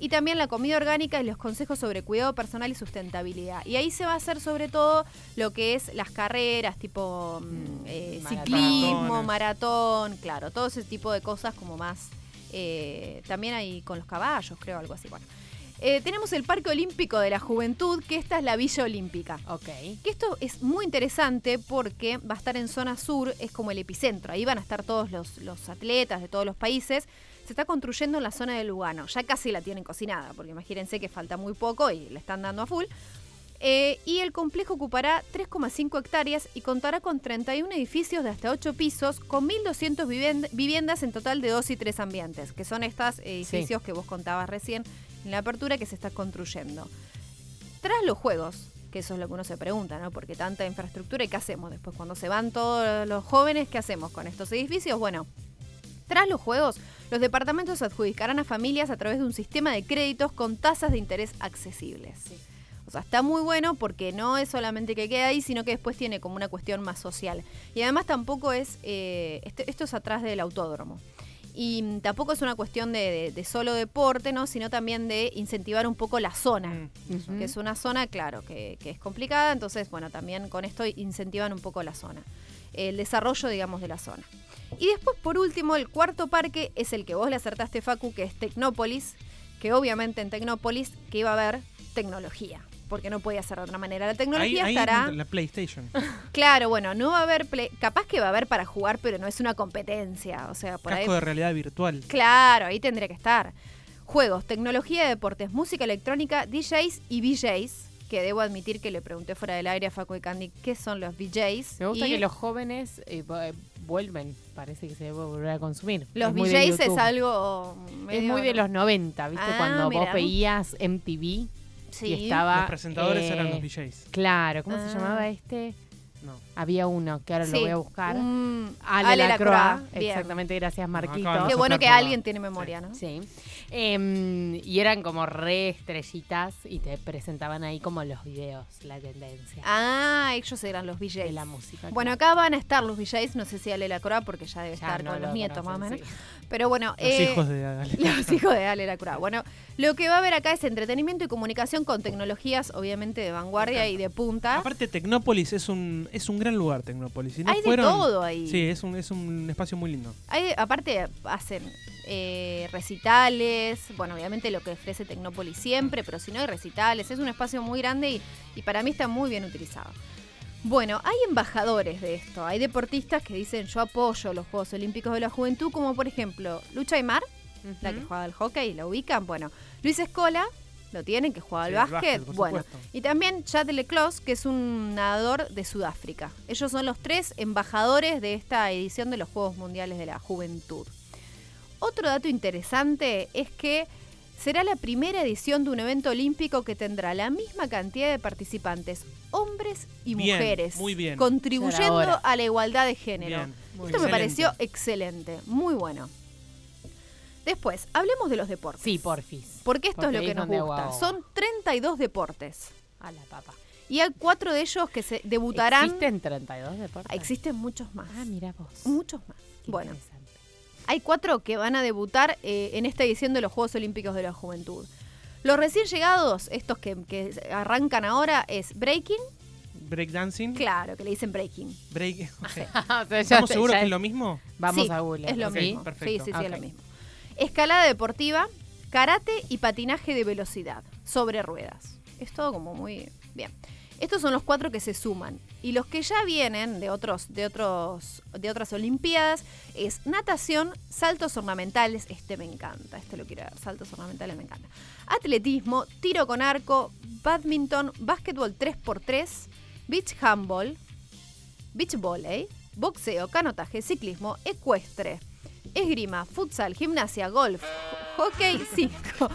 Speaker 1: y también la comida orgánica y los consejos sobre cuidado personal y sustentabilidad. Y ahí se va a hacer sobre todo lo que es las carreras tipo mm, eh,
Speaker 3: Maratón.
Speaker 1: ciclismo, maratón, claro, todo ese tipo de cosas como más... eh, también hay con los caballos, creo, algo así. Bueno, Eh, tenemos el Parque Olímpico de la Juventud, que esta es la Villa Olímpica.
Speaker 3: Ok.
Speaker 1: Que esto es muy interesante porque va a estar en zona sur, es como el epicentro. Ahí van a estar todos los, los atletas de todos los países. Se está construyendo en la zona de Lugano. Ya casi la tienen cocinada, porque imagínense que falta muy poco y le están dando a full. Eh, y el complejo ocupará 3,5 hectáreas y contará con 31 edificios de hasta 8 pisos, con 1.200 vivien- viviendas en total de 2 y 3 ambientes, que son estos edificios que vos contabas recién en la apertura que se está construyendo. Tras los juegos, que eso es lo que uno se pregunta, ¿no? Porque tanta infraestructura y qué hacemos después cuando se van todos los jóvenes, ¿qué hacemos con estos edificios? Bueno, tras los juegos, los departamentos se adjudicarán a familias a través de un sistema de créditos con tasas de interés accesibles. O sea, está muy bueno porque no es solamente que quede ahí, sino que después tiene como una cuestión más social. Y además tampoco es, eh, este- esto es atrás del autódromo. Y tampoco es una cuestión de, de- de solo deporte, ¿no? Sino también de incentivar un poco la zona
Speaker 2: Mm.
Speaker 1: Que es una zona, claro, que, que es complicada, entonces, bueno, también con esto incentivan un poco la zona, el desarrollo, digamos, de la zona. Y después, por último, el cuarto parque es el que vos le acertaste, Facu, que es Tecnópolis, que obviamente en Tecnópolis que iba a haber tecnología, porque no podía ser de otra manera. La
Speaker 2: Ahí,
Speaker 1: tecnología
Speaker 2: ahí
Speaker 1: estará...
Speaker 2: la PlayStation.
Speaker 1: Claro, bueno, no va a haber... play- capaz que va a haber para jugar, pero no es una competencia, o sea, por ahí...
Speaker 2: Casco de realidad virtual.
Speaker 1: Claro, ahí tendría que estar. juegos, tecnología de deportes, música electrónica, DJs y VJs. Que debo admitir que le pregunté fuera del aire a Facu y Candy qué son los VJs.
Speaker 3: Me gusta
Speaker 1: y
Speaker 3: que los jóvenes eh, eh, vuelven, parece que se debe volver a consumir.
Speaker 1: los VJs es algo.
Speaker 3: Es muy de los 90, ¿viste?
Speaker 1: Ah,
Speaker 3: Cuando vos veías MTV
Speaker 1: Sí.
Speaker 3: y estaba...
Speaker 2: Los presentadores
Speaker 3: eh,
Speaker 2: eran los DJs.
Speaker 3: Claro, ¿cómo
Speaker 1: Ah.
Speaker 3: se llamaba este?
Speaker 2: No.
Speaker 3: Había uno, que ahora
Speaker 1: Sí,
Speaker 3: lo voy a buscar.
Speaker 1: un-
Speaker 3: Ale,
Speaker 1: Ale
Speaker 3: Lacroix. Exactamente, gracias Marquito.
Speaker 1: Qué bueno que alguien tiene memoria, ¿no?
Speaker 3: Sí. Em, y eran como re estrellitas y te presentaban ahí como los videos, la tendencia
Speaker 1: Ah, ellos eran los VJs.
Speaker 3: de la música.
Speaker 1: Bueno,
Speaker 3: claro.
Speaker 1: acá van a estar los VJs, no sé si Ale Lacroix, porque ya debe
Speaker 3: Ya
Speaker 1: estar
Speaker 3: no
Speaker 1: con
Speaker 3: lo
Speaker 1: los nietos más o menos.
Speaker 3: sí.
Speaker 1: Pero bueno,
Speaker 2: Los
Speaker 1: eh,
Speaker 2: hijos de Ale.
Speaker 1: los hijos de Ale Lacroix. Bueno, lo que va a haber acá es entretenimiento y comunicación con tecnologías, obviamente, de vanguardia y de punta.
Speaker 2: Aparte, Tecnópolis es un, es un gran lugar, Tecnópolis. Si no
Speaker 1: Hay de todo ahí.
Speaker 2: Sí, es un, es un espacio muy lindo.
Speaker 1: Hay, aparte, hacen eh, recitales, bueno, obviamente lo que ofrece Tecnópolis siempre, pero si no hay recitales, es un espacio muy grande y, y para mí está muy bien utilizado. Bueno, hay embajadores de esto, hay deportistas que dicen yo apoyo los Juegos Olímpicos de la Juventud, como por ejemplo Lucha Aymar, la que juega al hockey, la ubican, bueno, Luis Escola, lo tienen, que juega al
Speaker 2: Sí,
Speaker 1: básquet, bueno,
Speaker 2: supuesto.
Speaker 1: y también Chad Leclos, que es un nadador de Sudáfrica. Ellos son los tres embajadores de esta edición de los Juegos Mundiales de la Juventud. Otro dato interesante es que será la primera edición de un evento olímpico que tendrá la misma cantidad de participantes, hombres y
Speaker 2: Bien,
Speaker 1: mujeres,
Speaker 2: muy bien.
Speaker 1: contribuyendo a la igualdad de género.
Speaker 2: Bien,
Speaker 1: Esto me pareció excelente, muy bueno. Después, hablemos de los deportes.
Speaker 3: Sí, porfis.
Speaker 1: Porque esto
Speaker 3: Porque
Speaker 1: es lo que nos gusta.
Speaker 3: hago-
Speaker 1: Son 32 deportes.
Speaker 3: A la papa.
Speaker 1: Y hay cuatro de ellos que se debutarán.
Speaker 3: ¿Existen 32 deportes?
Speaker 1: Existen muchos más.
Speaker 3: Ah, mira vos.
Speaker 1: Muchos más.
Speaker 3: Qué
Speaker 1: Bueno,
Speaker 3: interesante.
Speaker 1: Hay cuatro que van a debutar eh, en esta edición de los Juegos Olímpicos de la Juventud. Los recién llegados, estos que, que arrancan ahora, es breaking.
Speaker 2: Breakdancing.
Speaker 1: Claro, que le dicen breaking.
Speaker 2: Break. ok.
Speaker 3: O sea, ya
Speaker 2: ¿Estamos seguros que es lo mismo?
Speaker 3: Vamos
Speaker 1: Sí,
Speaker 3: a Google.
Speaker 1: Es lo mismo.
Speaker 2: perfecto.
Speaker 1: Sí, sí, sí, es lo mismo. Escalada deportiva, karate y patinaje de velocidad sobre ruedas. Es todo como muy bien. Estos son los cuatro que se suman. Y los que ya vienen de otros, de otros, de otras Olimpiadas es natación, saltos ornamentales. Este me encanta, este lo quiero ver. Saltos ornamentales me encanta. Atletismo, tiro con arco, badminton, básquetbol 3x3, beach handball, beach volley, boxeo, canotaje, ciclismo, ecuestre, esgrima, futsal, gimnasia, golf, hockey 5,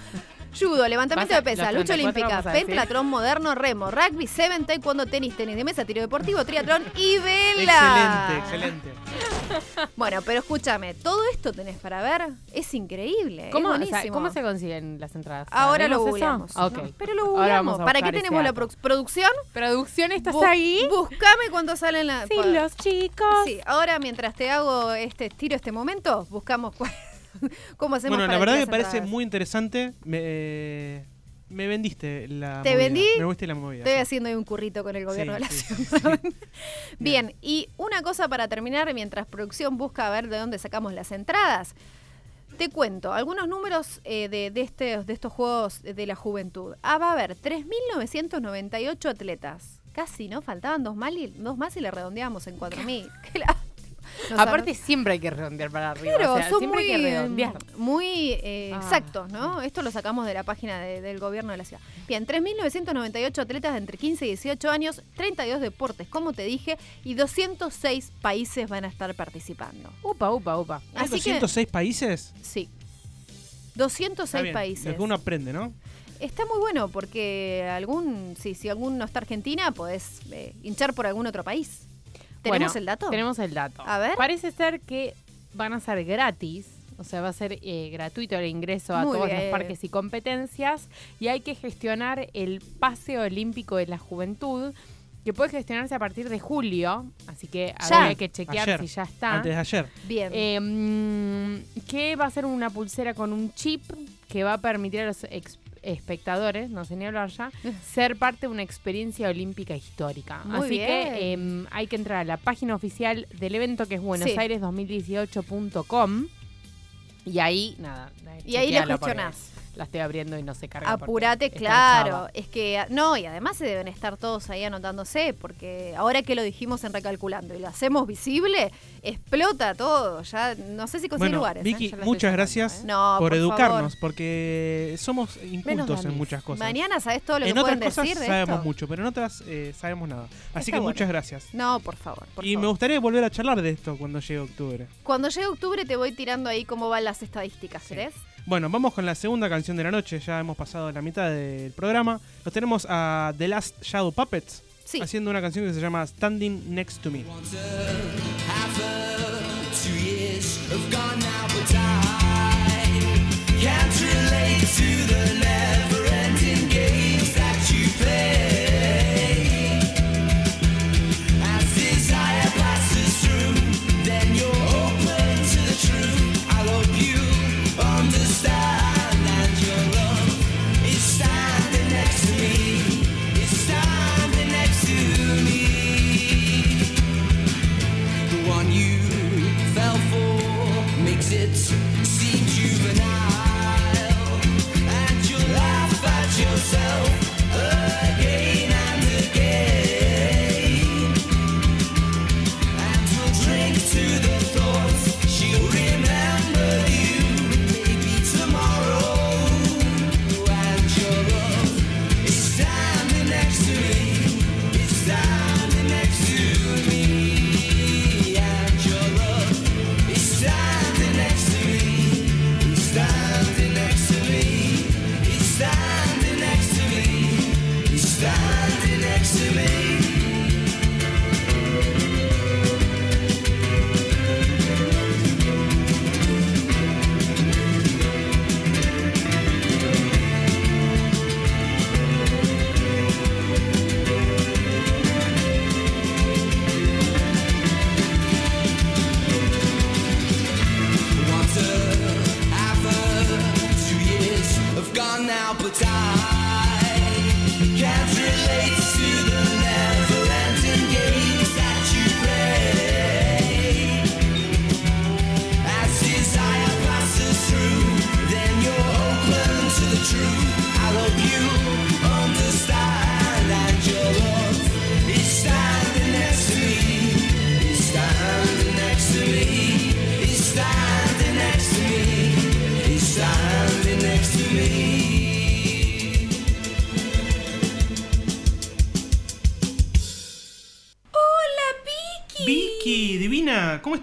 Speaker 1: judo, levantamiento
Speaker 3: a-
Speaker 1: de pesa, lucha
Speaker 3: 34
Speaker 1: olímpica, pentatlón moderno, remo, rugby, seven, taekwondo, tenis, tenis de mesa, tiro deportivo, triatlón y vela.
Speaker 2: Excelente, excelente.
Speaker 1: Bueno, pero escúchame, todo esto tenés para ver, es increíble,
Speaker 3: ¿Cómo,
Speaker 1: es
Speaker 3: o sea,
Speaker 1: buenísimo.
Speaker 3: ¿Cómo se consiguen las entradas?
Speaker 1: Ahora lo googleamos.
Speaker 3: Ok.
Speaker 1: ¿no? Pero lo googleamos. ¿Para qué tenemos la producción?
Speaker 3: ¿Producción estás
Speaker 1: Bu-
Speaker 3: ahí?
Speaker 1: Buscame cuando salen la...
Speaker 3: Sí, los chicos.
Speaker 1: Sí, ahora mientras te hago este tiro este momento, buscamos cuál- cómo hacemos
Speaker 2: Bueno, la verdad
Speaker 1: que
Speaker 2: me parece muy interesante. Me, me vendiste la
Speaker 1: ¿Te
Speaker 2: movida.
Speaker 1: vendí?
Speaker 2: Me vendiste la movida.
Speaker 1: Estoy
Speaker 2: sí.
Speaker 1: haciendo ahí un currito con el gobierno
Speaker 2: Sí,
Speaker 1: de la ciudad.
Speaker 2: sí.
Speaker 1: Bien, y una cosa para terminar, mientras producción busca ver de dónde sacamos las entradas. Te cuento algunos números eh, de, de este- de estos Juegos de la Juventud. Ah, va a haber 3.998 atletas. Casi, ¿no? Faltaban dos, mal y- dos más y le redondeamos en 4.000. Nos
Speaker 3: Aparte siempre hay que redondear para arriba.
Speaker 1: Claro,
Speaker 3: o sea,
Speaker 1: son
Speaker 3: siempre
Speaker 1: muy,
Speaker 3: hay que redondear.
Speaker 1: muy eh,
Speaker 3: Ah.
Speaker 1: exactos, ¿no? Esto lo sacamos de la página de- del gobierno de la ciudad. Bien, 3.998 atletas de entre 15 y 18 años, 32 deportes, como te dije, y 206 países van a estar participando.
Speaker 3: Upa, upa, upa.
Speaker 2: ¿Hay
Speaker 1: Así que-
Speaker 2: 206 países?
Speaker 1: Sí.
Speaker 2: Está
Speaker 1: 206
Speaker 2: bien,
Speaker 1: países.
Speaker 2: Lo que uno aprende, ¿no?
Speaker 1: Está muy bueno porque algún, sí, si algún no está Argentina, podés eh, hinchar por algún otro país. ¿Tenemos
Speaker 3: Bueno,
Speaker 1: el dato?
Speaker 3: Tenemos el dato.
Speaker 1: A ver.
Speaker 3: Parece ser que van a ser gratis. O sea, va a ser eh, gratuito el ingreso a
Speaker 1: Muy
Speaker 3: todos
Speaker 1: bien.
Speaker 3: los parques y competencias. Y hay que gestionar el pase olímpico de la juventud, que puede gestionarse a partir de julio. Así que
Speaker 1: Ya.
Speaker 3: habría que chequear
Speaker 2: Ayer,
Speaker 3: si ya está.
Speaker 2: Antes de ayer.
Speaker 1: Bien.
Speaker 3: Eh, que va a ser una pulsera con un chip que va a permitir a los ex- espectadores, no sé ni hablar ya, ser parte de una experiencia olímpica histórica.
Speaker 1: Muy
Speaker 3: Así
Speaker 1: bien.
Speaker 3: que em, hay que entrar a la página oficial del evento que es
Speaker 1: Sí.
Speaker 3: buenosaires2018.com y ahí, nada.
Speaker 1: y ahí
Speaker 3: porque
Speaker 1: cuestionás.
Speaker 3: La estoy abriendo y no se carga.
Speaker 1: Apurate,
Speaker 3: en
Speaker 1: claro. Es que, no, y además se deben estar todos ahí anotándose, porque ahora que lo dijimos en Recalculando y lo hacemos visible, explota todo. Ya no sé si conseguir
Speaker 2: Bueno,
Speaker 1: lugares. ¿eh?
Speaker 2: Vicky, muchas gracias
Speaker 1: ¿eh? No,
Speaker 2: por,
Speaker 1: por
Speaker 2: educarnos,
Speaker 1: favor.
Speaker 2: porque somos incultos en muchas cosas.
Speaker 1: Mañana sabes todo lo que
Speaker 2: en otras
Speaker 1: pueden
Speaker 2: cosas
Speaker 1: decir de
Speaker 2: sabemos
Speaker 1: esto.
Speaker 2: mucho, pero en otras eh, sabemos nada. Así
Speaker 1: Está
Speaker 2: que
Speaker 1: bueno.
Speaker 2: muchas gracias.
Speaker 1: No, por favor. por
Speaker 2: y me gustaría volver a charlar de esto cuando llegue octubre.
Speaker 1: Cuando llegue octubre te voy tirando ahí cómo van las estadísticas, ¿querés?
Speaker 2: Bueno, vamos con la segunda canción de la noche. Ya hemos pasado la mitad del programa. Los tenemos a The Last Shadow Puppets
Speaker 1: Sí.
Speaker 2: haciendo una canción que se llama Standing Next to Me.
Speaker 5: Can't relate to the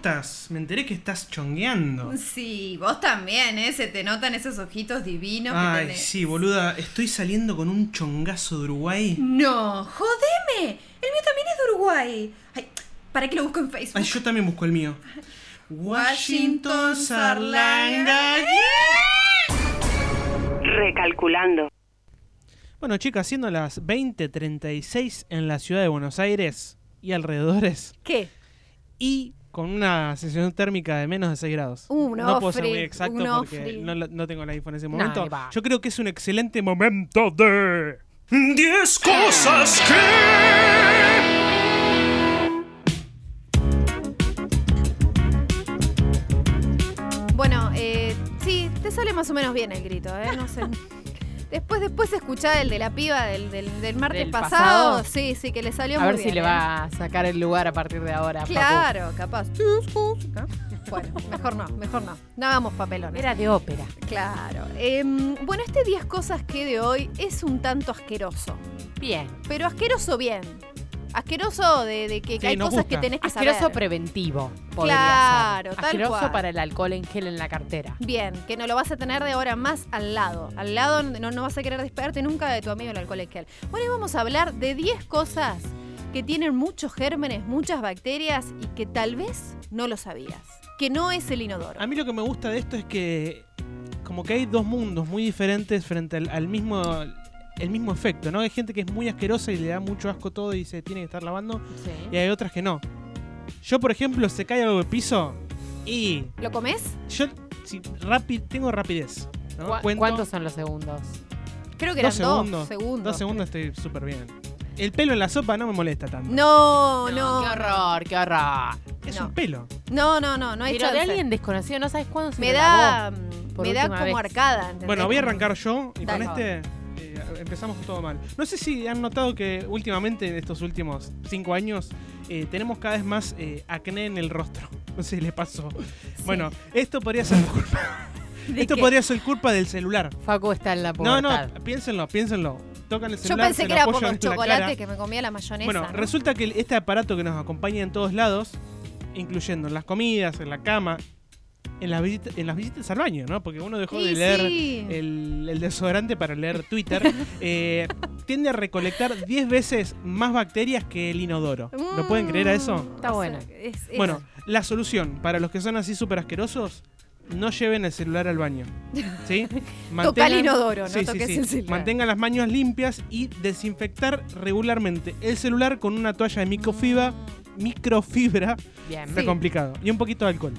Speaker 2: estás? Me enteré que estás chongueando.
Speaker 1: Sí, vos también, ¿eh? Se te notan esos ojitos divinos que
Speaker 2: Ay,
Speaker 1: tenés.
Speaker 2: sí, boluda, estoy saliendo con un chongazo de Uruguay.
Speaker 1: No, jodeme. El mío también es de Uruguay. Ay, ¿para qué lo busco en Facebook?
Speaker 2: Ay, yo también busco el mío.
Speaker 1: Washington Sarlanga.
Speaker 6: Recalculando.
Speaker 2: Bueno, chicas, siendo las 20:36 en la ciudad de Buenos Aires y alrededores,
Speaker 1: ¿Qué?
Speaker 2: y con una sensación térmica de menos de 6 grados.
Speaker 1: Un
Speaker 2: no puedo ser muy exacto porque no, no tengo la info en ese
Speaker 3: No,
Speaker 2: momento. Yo creo que es un excelente momento de 10 cosas que
Speaker 1: Bueno, eh, sí, te sale más o menos bien el grito, ¿eh? No sé. Después, después escuchá el de la piba del, del, del martes
Speaker 3: ¿Del
Speaker 1: pasado.
Speaker 3: pasado?
Speaker 1: Sí, sí, que le salió
Speaker 3: A
Speaker 1: muy
Speaker 3: ver
Speaker 1: bien.
Speaker 3: si le
Speaker 1: ¿eh?
Speaker 3: va a sacar el lugar a partir de ahora. Papu.
Speaker 1: Claro, capaz. Bueno, mejor no, mejor no. No hagamos papelones.
Speaker 3: Era de ópera.
Speaker 1: Claro. Em, bueno, este 10 cosas que de hoy es un tanto asqueroso.
Speaker 3: Bien.
Speaker 1: Pero asqueroso bien. Asqueroso de, de que
Speaker 2: Sí,
Speaker 1: hay cosas
Speaker 2: gusta.
Speaker 1: que tenés que
Speaker 3: Asqueroso
Speaker 1: saber.
Speaker 3: preventivo. podría
Speaker 1: Claro,
Speaker 3: ser.
Speaker 1: tal
Speaker 3: Asqueroso
Speaker 1: cual.
Speaker 3: para el alcohol en gel en la cartera.
Speaker 1: Bien, que no lo vas a tener de ahora más al lado. Al lado no, no vas a querer despegarte nunca de tu amigo el alcohol en gel. Bueno, y vamos a hablar de 10 cosas que tienen muchos gérmenes, muchas bacterias y que tal vez no lo sabías. Que no es el inodoro.
Speaker 2: A mí lo que me gusta de esto es que como que hay dos mundos muy diferentes frente al, al mismo el mismo efecto, ¿no? Hay gente que es muy asquerosa y le da mucho asco todo y se tiene que estar lavando
Speaker 3: Sí.
Speaker 2: y hay otras que no. Yo, por ejemplo, se cae algo de piso y
Speaker 1: ¿Lo comes?
Speaker 2: yo si, rapi- tengo rapidez. ¿no?
Speaker 3: ¿Cu-
Speaker 2: Cuento
Speaker 3: ¿Cuántos son los segundos?
Speaker 1: Creo que
Speaker 2: dos
Speaker 1: eran
Speaker 2: segundos.
Speaker 1: dos segundos.
Speaker 2: Dos segundos estoy súper bien. El pelo en la sopa no me molesta tanto.
Speaker 1: No, no.
Speaker 3: Qué horror, qué horror.
Speaker 2: Es
Speaker 1: no.
Speaker 2: un pelo.
Speaker 1: No, no, no, no hay
Speaker 3: Pero de
Speaker 1: chance.
Speaker 3: alguien desconocido, no sabes cuándo se
Speaker 1: Me
Speaker 3: lo
Speaker 1: da.
Speaker 3: lavó. por
Speaker 1: Me da como
Speaker 3: vez.
Speaker 1: arcada. ¿entendés?
Speaker 2: Bueno, voy a arrancar yo y
Speaker 1: Dale.
Speaker 2: con este empezamos todo mal. No sé si han notado que últimamente, en estos últimos cinco años, eh, tenemos cada vez más eh, acné en el rostro. No sé si les pasó. Bueno, esto podría ser culpa.
Speaker 1: ¿De
Speaker 2: Esto
Speaker 1: qué?
Speaker 2: podría ser culpa del celular.
Speaker 3: Facu está en la
Speaker 2: No,
Speaker 3: pubertad.
Speaker 2: no, piénsenlo, piénsenlo. Tocan el
Speaker 1: Yo
Speaker 2: celular.
Speaker 1: pensé
Speaker 2: se
Speaker 1: que
Speaker 2: lo
Speaker 1: era por los chocolates que me comía la mayonesa.
Speaker 2: Bueno,
Speaker 1: ¿no?
Speaker 2: resulta que este aparato que nos acompaña en todos lados, incluyendo en las comidas, en la cama, en las, visita- en las visitas al baño, ¿no? Porque uno dejó de leer
Speaker 1: sí.
Speaker 2: el, el desodorante para leer Twitter, eh, tiende a recolectar 10 veces más bacterias que el inodoro. ¿Lo pueden creer a eso?
Speaker 1: Mm,
Speaker 3: Está bueno.
Speaker 1: sea, es- es-
Speaker 2: Bueno, la solución para los que son así súper asquerosos, no lleven el celular al baño. ¿Sí?
Speaker 1: Toca el inodoro, no
Speaker 2: Sí, sí,
Speaker 1: toques
Speaker 2: sí.
Speaker 1: el celular.
Speaker 2: Mantengan las manos limpias y desinfectar regularmente el celular con una toalla de microfibra. Microfibra,
Speaker 3: Bien.
Speaker 2: está
Speaker 1: Sí.
Speaker 2: complicado. Y un poquito de alcohol.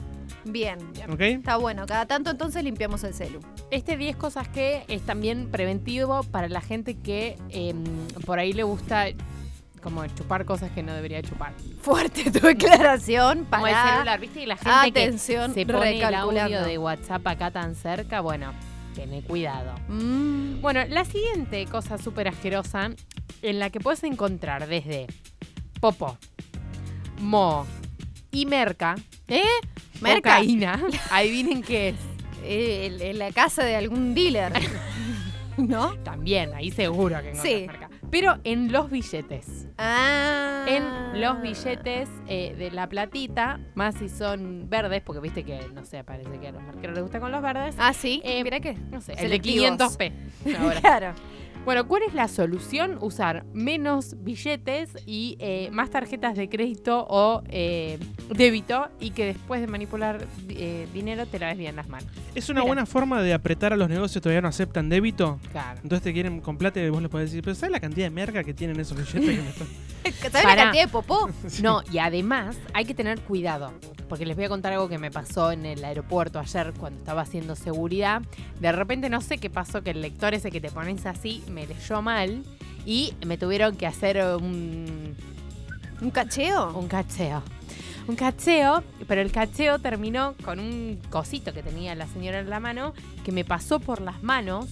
Speaker 1: Bien.
Speaker 2: ¿Ok?
Speaker 1: Está bueno. Cada tanto entonces limpiamos el celu.
Speaker 3: Este 10 cosas que es también preventivo para la gente que em, por ahí le gusta como chupar cosas que no debería chupar.
Speaker 1: Fuerte tu declaración
Speaker 3: Como el
Speaker 1: para
Speaker 3: celular, ¿viste? Y la gente
Speaker 1: atención
Speaker 3: que se pone el audio de WhatsApp acá tan cerca, bueno, tené cuidado.
Speaker 1: Mm,
Speaker 3: Bueno, la siguiente cosa súper asquerosa en la que puedes encontrar desde popo, mo y merca,
Speaker 1: ¿Eh? Merca.
Speaker 3: cocaína, adivinen qué es.
Speaker 1: Eh, en la casa de algún dealer. ¿No?
Speaker 3: También, ahí seguro que encontrás
Speaker 1: Sí.
Speaker 3: merca. Pero en los billetes.
Speaker 1: Ah.
Speaker 3: En los billetes eh, de la platita, más si son verdes, porque viste que, no sé, parece que a los marqueros les gusta con los verdes.
Speaker 1: Ah, sí.
Speaker 3: Eh,
Speaker 1: Mira que.
Speaker 3: No sé, el de
Speaker 1: selectivos.
Speaker 3: 500p. Ahora.
Speaker 1: Claro.
Speaker 3: Bueno, ¿cuál es la solución? Usar menos billetes y eh, más tarjetas de crédito o eh, débito y que después de manipular eh, dinero te laves bien las manos.
Speaker 2: Es una
Speaker 3: Mira.
Speaker 2: buena forma de apretar a los negocios que todavía no aceptan débito.
Speaker 3: Claro.
Speaker 2: Entonces te quieren con plata y vos les podés decir, pero ¿sabes la cantidad de merca que tienen esos billetes? que me están-"
Speaker 1: ¿Sabes la cantidad de popó?
Speaker 3: No, y además hay que tener cuidado, porque les voy a contar algo que me pasó en el aeropuerto ayer cuando estaba haciendo seguridad. De repente no sé qué pasó, que el lector ese que te pones así me leyó mal y me tuvieron que hacer un,
Speaker 1: ¿Un cacheo?
Speaker 3: un cacheo. Un cacheo, pero el cacheo terminó con un cosito que tenía la señora en la mano que me pasó por las manos,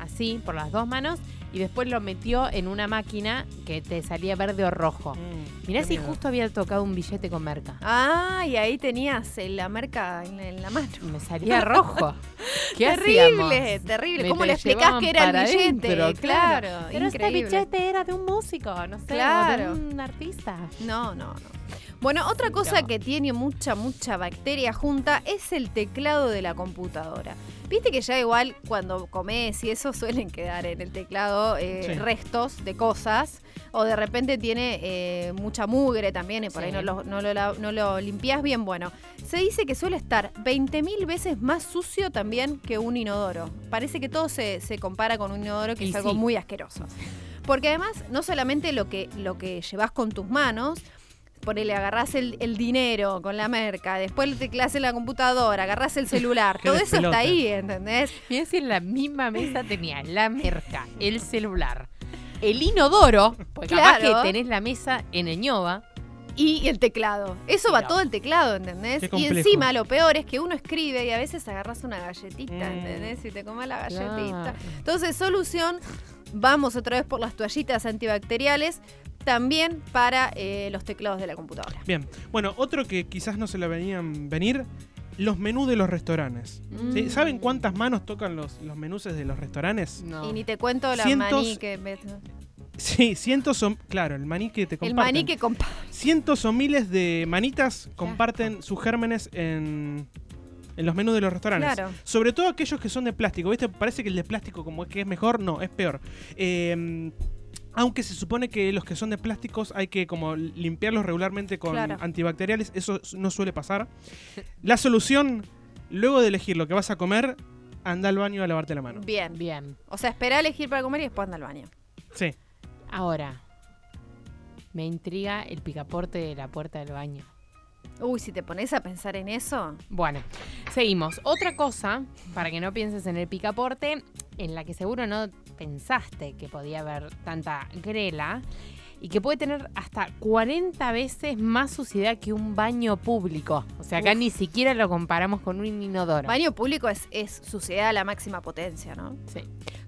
Speaker 3: así, por las dos manos, y después lo metió en una máquina que te salía verde o rojo.
Speaker 2: Mm,
Speaker 3: Mirá si
Speaker 2: miedo.
Speaker 3: justo había tocado un billete con merca.
Speaker 1: Ah, y ahí tenías eh, la marca en, en la mano.
Speaker 3: Me salía rojo. ¿Qué
Speaker 1: terrible,
Speaker 3: hacíamos?
Speaker 1: terrible.
Speaker 3: Me
Speaker 1: ¿Cómo le explicás que era el billete? claro,
Speaker 3: Pero este billete era de un músico, no sé,
Speaker 1: Claro.
Speaker 3: de un artista.
Speaker 1: No, no, no. Bueno, otra cosa que tiene mucha, mucha bacteria junta es el teclado de la computadora. Viste que ya igual cuando comes y eso suelen quedar en el teclado eh,
Speaker 2: Sí.
Speaker 1: restos de cosas. O de repente tiene eh, mucha mugre también y por ahí no lo, no, lo, la- no lo limpias bien. Bueno, se dice que suele estar 20.000 veces más sucio también que un inodoro. Parece que todo se, se compara con un inodoro que
Speaker 3: Y
Speaker 1: es algo
Speaker 3: sí.
Speaker 1: muy asqueroso. Porque además, no solamente lo que, lo que llevas con tus manos, ponele, agarrás el, el dinero con la merca, después le teclas en la computadora, agarrás el celular, todo eso está ahí, ¿entendés?
Speaker 3: Mirá si en la misma mesa tenía la merca, el celular, el inodoro, porque capaz
Speaker 1: Claro.
Speaker 3: que tenés la mesa en Eñoba.
Speaker 1: Y el teclado. Eso va todo el teclado, ¿entendés? Y encima lo peor es que uno escribe y a veces agarras una galletita,
Speaker 2: Mm.
Speaker 1: ¿entendés? Y te comes la galletita.
Speaker 3: Claro.
Speaker 1: Entonces, solución, vamos otra vez por las toallitas antibacteriales, también para eh, los teclados de la computadora.
Speaker 2: Bien, bueno, otro que quizás no se lo venían venir, los menús de los restaurantes. ¿Sí?
Speaker 1: Mm.
Speaker 2: ¿Saben cuántas manos tocan los, los menús de los restaurantes?
Speaker 3: No.
Speaker 1: Y ni te cuento la
Speaker 2: Cientos-
Speaker 1: maní que... me-
Speaker 2: Sí, cientos son, claro, el maní que te
Speaker 1: El
Speaker 2: comparten.
Speaker 1: maní que compa...
Speaker 2: Cientos o miles de manitas comparten sus gérmenes en, en los menús de los restaurantes.
Speaker 1: Claro.
Speaker 2: Sobre todo aquellos que son de plástico. ¿Viste? Parece que el de plástico como que es mejor. No, es peor. Eh, aunque se supone que los que son de plásticos hay que como limpiarlos regularmente con
Speaker 1: Claro.
Speaker 2: antibacteriales. Eso no suele pasar. La solución, luego de elegir lo que vas a comer, anda al baño a lavarte la mano.
Speaker 1: Bien.
Speaker 3: Bien.
Speaker 1: O sea, espera a elegir para comer y después anda al baño.
Speaker 2: Sí.
Speaker 3: Ahora, me intriga el picaporte de la puerta del baño.
Speaker 1: Uy, si te pones a pensar en eso...
Speaker 3: Bueno, seguimos. Otra cosa, para que no pienses en el picaporte, en la que seguro no pensaste que podía haber tanta grela, y que puede tener hasta 40 veces más suciedad que un baño público. O sea, acá
Speaker 1: Uf.
Speaker 3: ni siquiera lo comparamos con un inodoro.
Speaker 1: Baño público es, es suciedad a la máxima potencia, ¿no?
Speaker 3: Sí.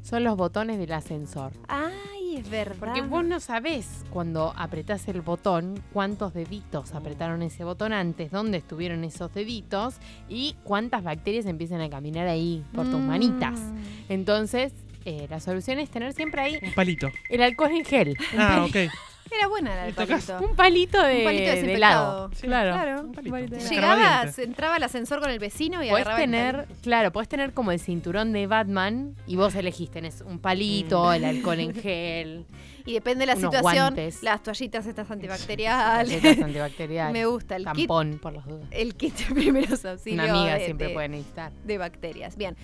Speaker 3: Son los botones del ascensor.
Speaker 1: Ay, es verdad.
Speaker 3: Porque vos no sabés cuando apretás el botón cuántos deditos apretaron ese botón antes, dónde estuvieron esos deditos y cuántas bacterias empiezan a caminar ahí por tus
Speaker 1: Mm.
Speaker 3: manitas. Entonces, eh, la solución es tener siempre ahí
Speaker 2: Un palito.
Speaker 3: el alcohol en gel.
Speaker 2: Ah, ok.
Speaker 1: Era buena la del palito.
Speaker 3: Un palito de,
Speaker 1: Un palito
Speaker 3: de helado.
Speaker 2: Sí,
Speaker 3: claro.
Speaker 1: claro.
Speaker 2: Un palito.
Speaker 3: palito de
Speaker 2: Un
Speaker 3: helado.
Speaker 1: Llegabas, entraba al ascensor con el vecino y
Speaker 3: Puedes
Speaker 1: agarraba el
Speaker 3: tener, claro, puedes tener como el cinturón de Batman y vos elegís, tenés un palito,
Speaker 2: Mm.
Speaker 3: el alcohol en gel,
Speaker 1: Y depende de la
Speaker 3: unos
Speaker 1: situación,
Speaker 3: guantes.
Speaker 1: las toallitas estas antibacteriales.
Speaker 3: tarjetas antibacteriales,
Speaker 1: Me gusta el kit,
Speaker 3: tampón por las dudas.
Speaker 1: el kit de primeros auxilios.
Speaker 3: Una amiga
Speaker 1: de-
Speaker 3: siempre
Speaker 1: de-
Speaker 3: puede necesitar.
Speaker 1: de bacterias. Bien.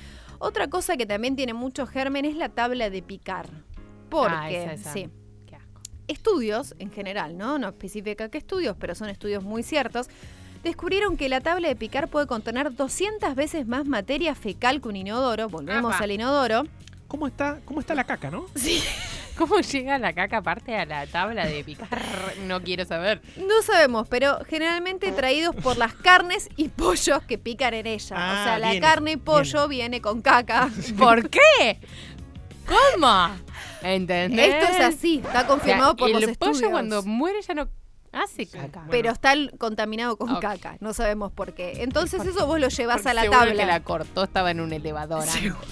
Speaker 1: Otra cosa que también tiene mucho germen es la tabla de picar. Porque,
Speaker 3: Ah, esa, esa.
Speaker 1: sí,
Speaker 3: Qué asco.
Speaker 1: estudios en general, ¿no? No especifica qué estudios, pero son estudios muy ciertos. Descubrieron que la tabla de picar puede contener 200 veces más materia fecal que un inodoro. Volvemos
Speaker 3: Apa.
Speaker 1: al inodoro.
Speaker 2: ¿Cómo está, ¿Cómo está la caca, no?
Speaker 1: Sí.
Speaker 3: ¿Cómo llega la caca aparte a la tabla de picar? No quiero saber.
Speaker 1: No sabemos, pero generalmente traídos por las carnes y pollos que pican en ella.
Speaker 2: Ah,
Speaker 1: o sea, la
Speaker 2: viene,
Speaker 1: carne y pollo viene con caca.
Speaker 3: ¿Por qué? ¿Cómo? ¿Entendés?
Speaker 1: Esto es así, está
Speaker 3: O sea,
Speaker 1: confirmado por
Speaker 3: el
Speaker 1: los
Speaker 3: pollo
Speaker 1: estudios.
Speaker 3: cuando muere ya no hace caca.
Speaker 1: Pero está contaminado con caca, no sabemos por qué. Entonces eso vos lo llevas a la tabla.
Speaker 3: que la cortó, estaba en un elevador.
Speaker 1: Seguro.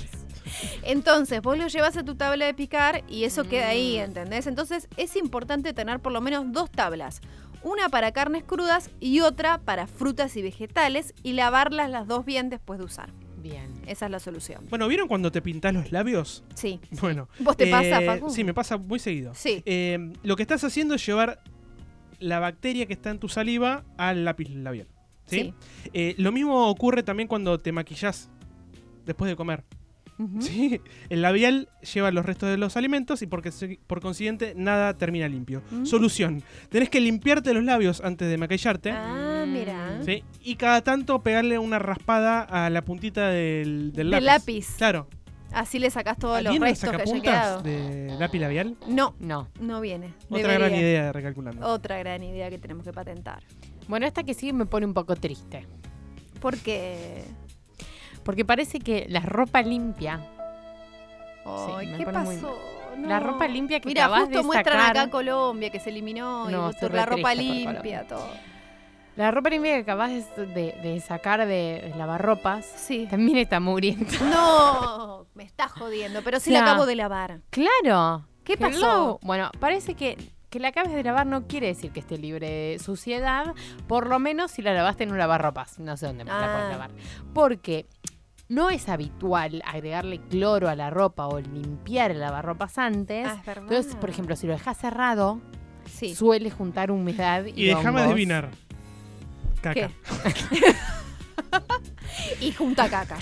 Speaker 1: Entonces vos lo llevas a tu tabla de picar y eso queda ahí,
Speaker 3: Mm.
Speaker 1: ¿entendés? Entonces es importante tener por lo menos dos tablas. Una para carnes crudas y otra para frutas y vegetales y lavarlas las dos bien después de usar.
Speaker 3: Bien.
Speaker 1: Esa es la solución.
Speaker 2: Bueno, ¿vieron cuando te pintás los labios?
Speaker 1: Sí.
Speaker 2: Bueno.
Speaker 1: ¿Vos te
Speaker 2: eh,
Speaker 1: pasa, Facu?
Speaker 2: Sí, me pasa muy seguido.
Speaker 1: Sí.
Speaker 2: Eh, lo que estás haciendo es llevar la bacteria que está en tu saliva al lápiz labial. ¿sí? Eh, lo mismo ocurre también cuando te maquillás después de comer. ¿Sí? El labial lleva los restos de los alimentos y porque, por consiguiente nada termina limpio.
Speaker 1: Mm.
Speaker 2: Solución. Tenés que limpiarte los labios antes de maquillarte.
Speaker 1: Ah, mira.
Speaker 2: ¿sí? Y cada tanto pegarle una raspada a la puntita del, del lápiz.
Speaker 1: Del lápiz.
Speaker 2: Claro.
Speaker 1: Así le sacás todos los
Speaker 2: ¿Alguien de
Speaker 1: restos que haya
Speaker 2: sacapuntas
Speaker 1: quedado.
Speaker 2: de lápiz labial?
Speaker 1: No,
Speaker 3: No.
Speaker 1: no viene.
Speaker 2: Otra
Speaker 1: Debería.
Speaker 2: gran idea de recalculando.
Speaker 1: Otra gran idea que tenemos que patentar.
Speaker 3: Bueno, esta que sigue me pone un poco triste.
Speaker 1: Porque.
Speaker 3: Porque parece que la ropa limpia, me
Speaker 1: ¿qué
Speaker 3: muy
Speaker 1: pasó?
Speaker 3: La ropa limpia que
Speaker 1: Mira,
Speaker 3: acabas
Speaker 1: justo
Speaker 3: de
Speaker 1: muestran
Speaker 3: sacar-
Speaker 1: acá Colombia que se eliminó y
Speaker 3: No,
Speaker 1: vos-
Speaker 3: estoy
Speaker 1: la ropa limpia, todo.
Speaker 3: la ropa limpia que acabas de, de sacar de lavarropas
Speaker 1: Sí.
Speaker 3: también está mugrienta.
Speaker 1: No, me está jodiendo, pero sí
Speaker 3: O sea,
Speaker 1: la acabo de lavar.
Speaker 3: Claro.
Speaker 1: ¿Qué
Speaker 3: Hello.
Speaker 1: pasó?
Speaker 3: Bueno, parece que que la acabes de lavar no quiere decir que esté libre de suciedad, por lo menos si la lavaste en un lavarropas, no sé dónde más la
Speaker 1: Ah.
Speaker 3: puedes lavar. Porque no es habitual agregarle cloro a la ropa o limpiar el lavarropas antes.
Speaker 1: Ah, es.
Speaker 3: Entonces, por ejemplo, si lo dejas cerrado,
Speaker 1: sí.
Speaker 3: suele juntar humedad y,
Speaker 2: Y déjame adivinar. Caca.
Speaker 1: ¿Qué? y junta caca.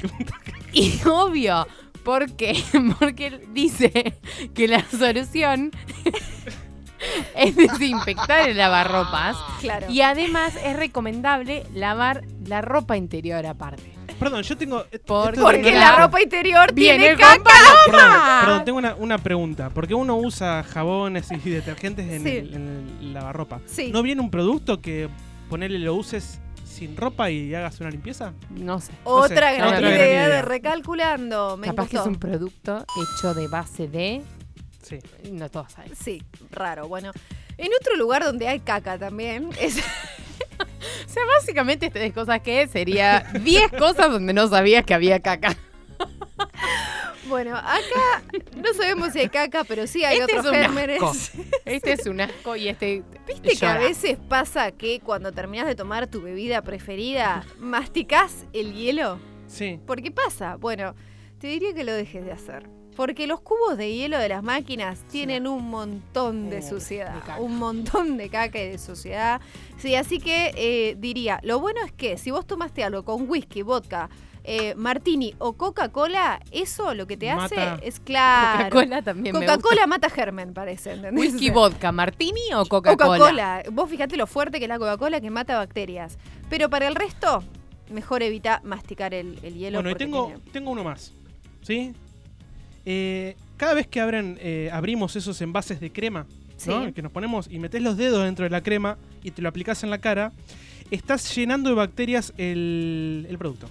Speaker 3: Y obvio, ¿por qué? Porque él dice que la solución es desinfectar el lavarropas.
Speaker 1: Claro.
Speaker 3: Y además es recomendable lavar la ropa interior aparte.
Speaker 2: Perdón, yo tengo.
Speaker 3: Porque-
Speaker 1: la ropa interior tiene caca.
Speaker 2: Perdón, perdón, tengo una, una pregunta. Porque uno usa jabones y detergentes en,
Speaker 1: Sí.
Speaker 2: el, en el lavarropa.
Speaker 1: Sí.
Speaker 2: ¿No viene un producto que ponerle lo uses sin ropa y hagas una limpieza?
Speaker 3: No sé.
Speaker 1: Otra
Speaker 2: No sé,
Speaker 1: gran
Speaker 2: otra
Speaker 1: idea,
Speaker 2: gran idea.
Speaker 1: de recalculando. Me
Speaker 3: Capaz que es un producto hecho de base de.
Speaker 2: Sí.
Speaker 3: No todos saben.
Speaker 1: Sí, raro. Bueno, en otro lugar donde hay caca también es
Speaker 3: O sea, básicamente estas cosas que sería 10 cosas donde no sabías que había caca.
Speaker 1: Bueno, acá no sabemos si hay caca, pero sí hay
Speaker 3: Este
Speaker 1: otros
Speaker 3: es un
Speaker 1: gérmenes.
Speaker 3: asco. Este es un asco y este.
Speaker 1: Viste que a veces pasa que cuando terminas de tomar tu bebida preferida, masticás el hielo.
Speaker 2: Sí.
Speaker 1: ¿Por qué pasa? Bueno, te diría que lo dejes de hacer. Porque los cubos de hielo de las máquinas tienen un montón de suciedad. un montón de caca y de suciedad. Sí, así que eh, diría, lo bueno es que si vos tomaste algo con whisky, vodka, eh, martini o Coca-Cola, eso lo que te
Speaker 2: Mata.
Speaker 1: hace es claro.
Speaker 3: Coca-Cola también.
Speaker 1: Coca-Cola mata germen, parece, ¿entendés?
Speaker 3: Whisky vodka, martini o Coca-Cola.
Speaker 1: Coca-Cola. Vos fíjate lo fuerte que es la Coca-Cola que mata bacterias. Pero para el resto, mejor evita masticar el, el hielo.
Speaker 2: Bueno, y tengo,
Speaker 1: tiene-
Speaker 2: tengo uno más. ¿Sí? Eh, cada vez que abren, eh, abrimos esos envases de crema. Que nos ponemos y metes los dedos dentro de la crema y te lo aplicas en la cara, estás llenando de bacterias el, el producto.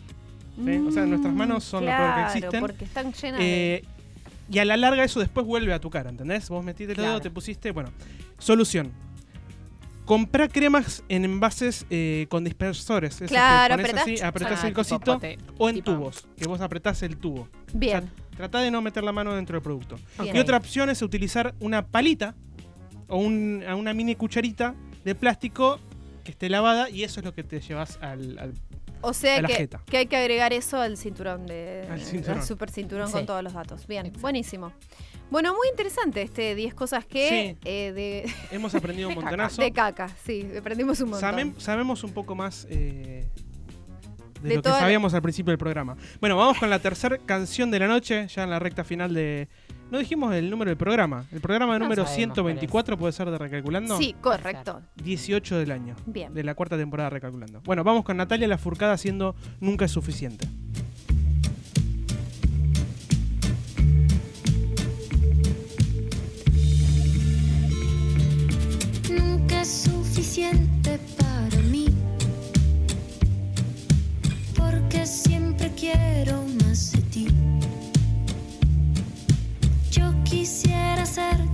Speaker 2: ¿sí? O sea, nuestras manos son lo peor que
Speaker 1: Claro,
Speaker 2: existen.
Speaker 1: porque están llenas de...
Speaker 2: Eh, y a la larga eso después vuelve a tu cara, ¿entendés? Vos metiste el dedo, te pusiste. Bueno, solución. Comprá cremas en envases eh, con dispersores.
Speaker 1: Claro, apretás,
Speaker 2: así, apretás
Speaker 3: Ah,
Speaker 2: el
Speaker 3: tipo
Speaker 2: cosito.
Speaker 3: pote,
Speaker 2: O en
Speaker 3: tipo-
Speaker 2: tubos, que vos apretás el tubo.
Speaker 1: Bien,
Speaker 2: O sea, tratá de no meter la mano dentro del producto. Y otra opción es utilizar una palita o un- a una mini cucharita de plástico que esté lavada y eso es lo que te llevas al, al-
Speaker 1: O sea
Speaker 2: a la
Speaker 1: que,
Speaker 2: jeta.
Speaker 1: que hay que agregar eso al cinturón de
Speaker 2: Al cinturón.
Speaker 1: al super cinturón
Speaker 3: Sí.
Speaker 1: con todos los datos. Bien,
Speaker 3: Exacto.
Speaker 1: buenísimo. Bueno, muy interesante este 10 cosas que
Speaker 2: Sí.
Speaker 1: eh, de,
Speaker 2: Hemos aprendido un montonazo.
Speaker 1: de caca, sí, aprendimos un montón.
Speaker 2: Sabem- sabemos un poco más eh, de,
Speaker 1: De
Speaker 2: lo que
Speaker 1: la-
Speaker 2: sabíamos al principio del programa. Bueno, vamos con la tercera canción de la noche, ya en la recta final de... No dijimos el número del programa. El programa
Speaker 3: No
Speaker 2: número
Speaker 3: sabemos
Speaker 2: 124 puede ser de Recalculando.
Speaker 1: Sí, correcto.
Speaker 2: 18 del año.
Speaker 1: Bien.
Speaker 2: De la cuarta temporada de Recalculando. Bueno, vamos con Natalia La Furcada haciendo Nunca es suficiente.
Speaker 6: nunca es suficiente quiero más de ti. Yo quisiera hacerte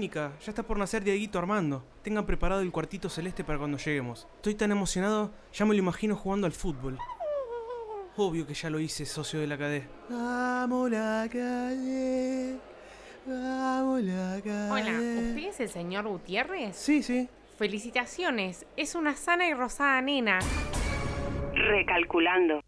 Speaker 2: clínica. Ya está por nacer Dieguito Armando. Tengan preparado el cuartito celeste para cuando lleguemos. Estoy tan emocionado, ya me lo imagino jugando al fútbol. Obvio que ya lo hice, socio de la cadena. Vamos la calle. Vamos la calle.
Speaker 3: Hola, ¿usted es el señor Gutiérrez?
Speaker 2: Sí, sí.
Speaker 3: Felicitaciones, es una sana y rosada nena.
Speaker 7: Recalculando.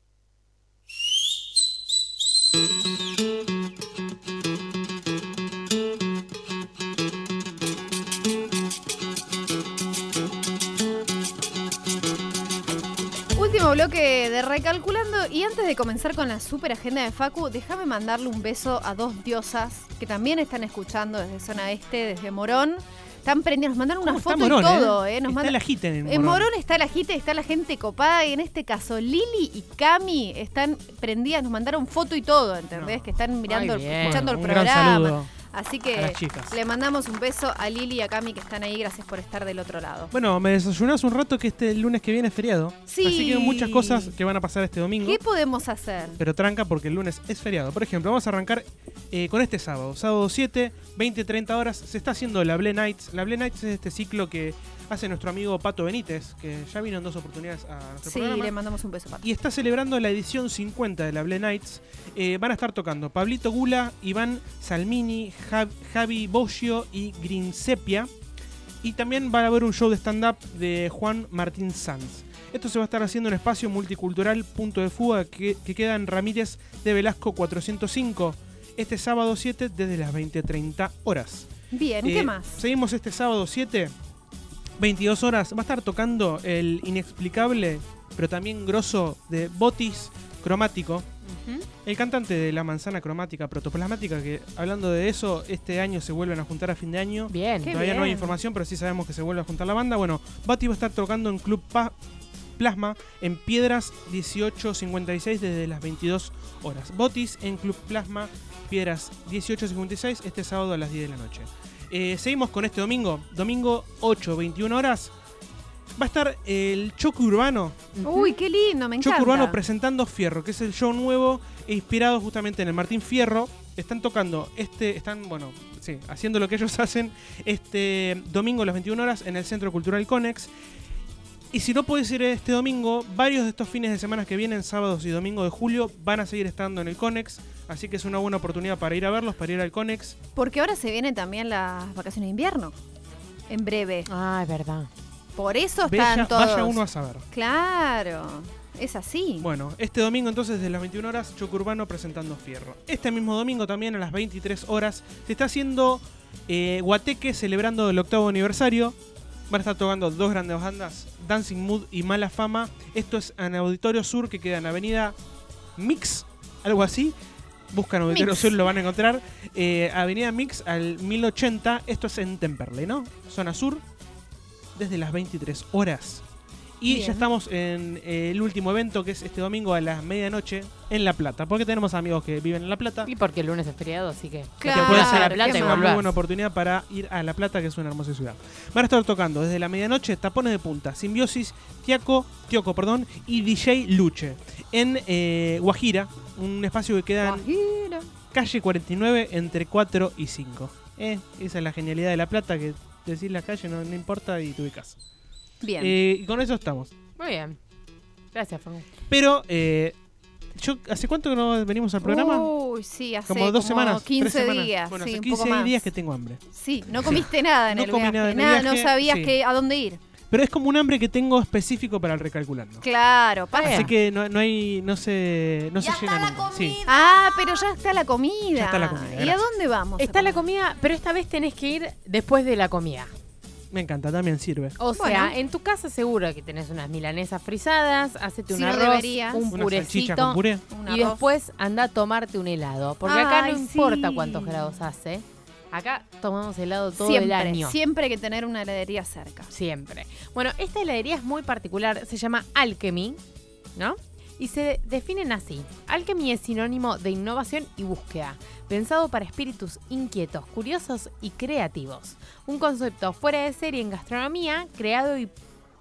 Speaker 1: Último bloque de Recalculando y antes de comenzar con la super agenda de Facu, déjame mandarle un beso a dos diosas que también están escuchando desde zona este, desde Morón. Están prendidas, nos mandaron una
Speaker 2: ¿Cómo está
Speaker 1: foto
Speaker 2: Morón,
Speaker 1: y todo,
Speaker 2: eh?
Speaker 1: ¿eh? Nos
Speaker 2: Está
Speaker 1: mandan-
Speaker 2: el agite en
Speaker 1: En
Speaker 2: Morón.
Speaker 1: Morón está la gente, está la gente copada y en este caso Lili y Cami están prendidas, nos mandaron foto y todo, ¿entendés?
Speaker 2: No.
Speaker 1: Que están mirando,
Speaker 3: Ay,
Speaker 1: el-
Speaker 3: bien.
Speaker 1: escuchando
Speaker 2: Bueno,
Speaker 1: el
Speaker 2: gran
Speaker 1: programa. Así que le mandamos un beso a Lili y a Cami que están ahí, gracias por estar del otro lado.
Speaker 2: Bueno, me desayunás un rato que este lunes que viene es feriado.
Speaker 1: Sí.
Speaker 2: Así que hay muchas cosas que van a pasar este domingo.
Speaker 1: ¿Qué podemos hacer?
Speaker 2: Pero tranca porque el lunes es feriado. Por ejemplo, vamos a arrancar eh, con este sábado. Sábado 7, 20-30 horas. Se está haciendo la Ble Nights. La Ble Nights es este ciclo que hace nuestro amigo Pato Benítez, que ya vino en dos oportunidades a nuestro
Speaker 1: Sí,
Speaker 2: programa.
Speaker 1: le mandamos un beso para
Speaker 2: Y está celebrando la edición 50 de la Ble Nights. Eh, van a estar tocando Pablito Gula, Iván Salmini, Jav- Javi Boggio y Green Sepia. Y también va a haber un show de stand-up de Juan Martín Sanz. Esto se va a estar haciendo en espacio multicultural Punto de Fuga que, que queda en Ramírez de Velasco 405 este sábado 7 desde las 20.30 horas.
Speaker 1: Bien,
Speaker 2: Eh,
Speaker 1: ¿qué más?
Speaker 2: Seguimos este sábado 7, 22 horas. Va a estar tocando el inexplicable, pero también grosso de Botis Cromático. El cantante de la manzana cromática protoplasmática, que hablando de eso, este año se vuelven a juntar a fin de año.
Speaker 3: Bien.
Speaker 2: Todavía no hay
Speaker 1: bien.
Speaker 2: información, pero sí sabemos que se vuelve a juntar la banda. Bueno, Bati va a estar tocando en Club Pa- Plasma en Piedras 1856 desde las 22 horas. Botis en Club Plasma, Piedras 1856, este sábado a las 10 de la noche. Eh, seguimos con este domingo, domingo 8, 21 horas. Va a estar el Choque Urbano,
Speaker 1: Uy, qué lindo, me encanta.
Speaker 2: Choque Urbano presentando Fierro, que es el show nuevo e inspirado justamente en el Martín Fierro. Están tocando este, están, bueno, sí, haciendo lo que ellos hacen este domingo a las 21 horas en el Centro Cultural Conex. Y si no puedes ir este domingo, varios de estos fines de semana que vienen, sábados y domingos de julio, van a seguir estando en el Conex. Así que es una buena oportunidad para ir a verlos, para ir al Conex.
Speaker 1: Porque ahora se vienen también las vacaciones de invierno. En breve.
Speaker 3: Ah, es verdad.
Speaker 1: Por eso están todos.
Speaker 2: vaya uno a saber.
Speaker 1: Claro, es así.
Speaker 2: Bueno, este domingo entonces desde las 21 horas, Choco Urbano presentando Fierro. Este mismo domingo también a las 23 horas se está haciendo eh, Guateque celebrando el octavo aniversario. Van a estar tocando dos grandes bandas, Dancing Mood y Mala Fama. Esto es en Auditorio Sur que queda en Avenida Mix, algo así. Buscan Auditorio. Sur, lo van a encontrar. Eh, Avenida Mix al 1080. Esto es en Temperley, ¿no? Zona Sur. Desde las 23 horas. Y
Speaker 1: Bien.
Speaker 2: ya estamos en eh, el último evento, que es este domingo a las medianoche en La Plata. Porque tenemos amigos que viven en La Plata.
Speaker 3: Y porque el lunes es feriado, así que.
Speaker 1: Claro,
Speaker 3: te puedes ir a la
Speaker 1: qué
Speaker 3: plata y
Speaker 1: más.
Speaker 2: Es una muy buena oportunidad para ir a La Plata, que es una hermosa ciudad. Van a estar tocando desde la medianoche Tapones de Punta, Simbiosis, Tiaco, Tioco, perdón, y DJ Luche. En eh, Guajira, un espacio que queda en calle 49 entre 4 y 5. Eh, esa es la genialidad de La Plata, que decir la calle no, no importa y te ubicas.
Speaker 1: Bien.
Speaker 2: Eh, y con eso estamos.
Speaker 3: Muy bien. Gracias, Facu.
Speaker 2: Pero, eh, yo, ¿hace cuánto que no venimos al programa?
Speaker 1: Uy, sí, hace
Speaker 2: como dos semanas.
Speaker 1: 15
Speaker 2: tres semanas.
Speaker 1: días.
Speaker 2: Bueno,
Speaker 1: sí,
Speaker 2: hace
Speaker 1: un
Speaker 2: 15
Speaker 1: poco más.
Speaker 2: días que tengo hambre.
Speaker 1: Sí, no comiste nada en
Speaker 2: No
Speaker 1: el
Speaker 2: comí
Speaker 1: viaje.
Speaker 2: nada en el
Speaker 1: nada,
Speaker 2: viaje,
Speaker 1: no sabías
Speaker 2: sí.
Speaker 1: que, a dónde ir.
Speaker 2: Pero es como un hambre que tengo específico para el recalculando.
Speaker 1: Claro, pasa.
Speaker 2: Así que no, no hay, no se, no se llena nunca. Sí.
Speaker 1: Ah, pero ya está la comida.
Speaker 2: Ya está la comida,
Speaker 1: ¿Y a dónde vamos?
Speaker 3: Está la comida, pero esta vez tenés que ir después de la comida.
Speaker 2: Me encanta, también sirve.
Speaker 3: O
Speaker 1: Bueno.
Speaker 3: sea, en tu casa seguro que tenés unas milanesas frisadas, hacete un
Speaker 1: Sí,
Speaker 3: arroz, un
Speaker 2: Una salchicha
Speaker 3: purecito
Speaker 2: con puré.
Speaker 1: Un
Speaker 3: y después anda a tomarte un helado. Porque acá no importa
Speaker 1: sí.
Speaker 3: cuántos grados hace. Acá tomamos helado todo
Speaker 1: siempre,
Speaker 3: el año.
Speaker 1: siempre hay que tener una heladería cerca.
Speaker 3: Siempre. Bueno, esta heladería es muy particular, se llama Alchemy, ¿no? Y se definen así. Alchemy es sinónimo de innovación y búsqueda, pensado para espíritus inquietos, curiosos y creativos. Un concepto fuera de serie en gastronomía, creado y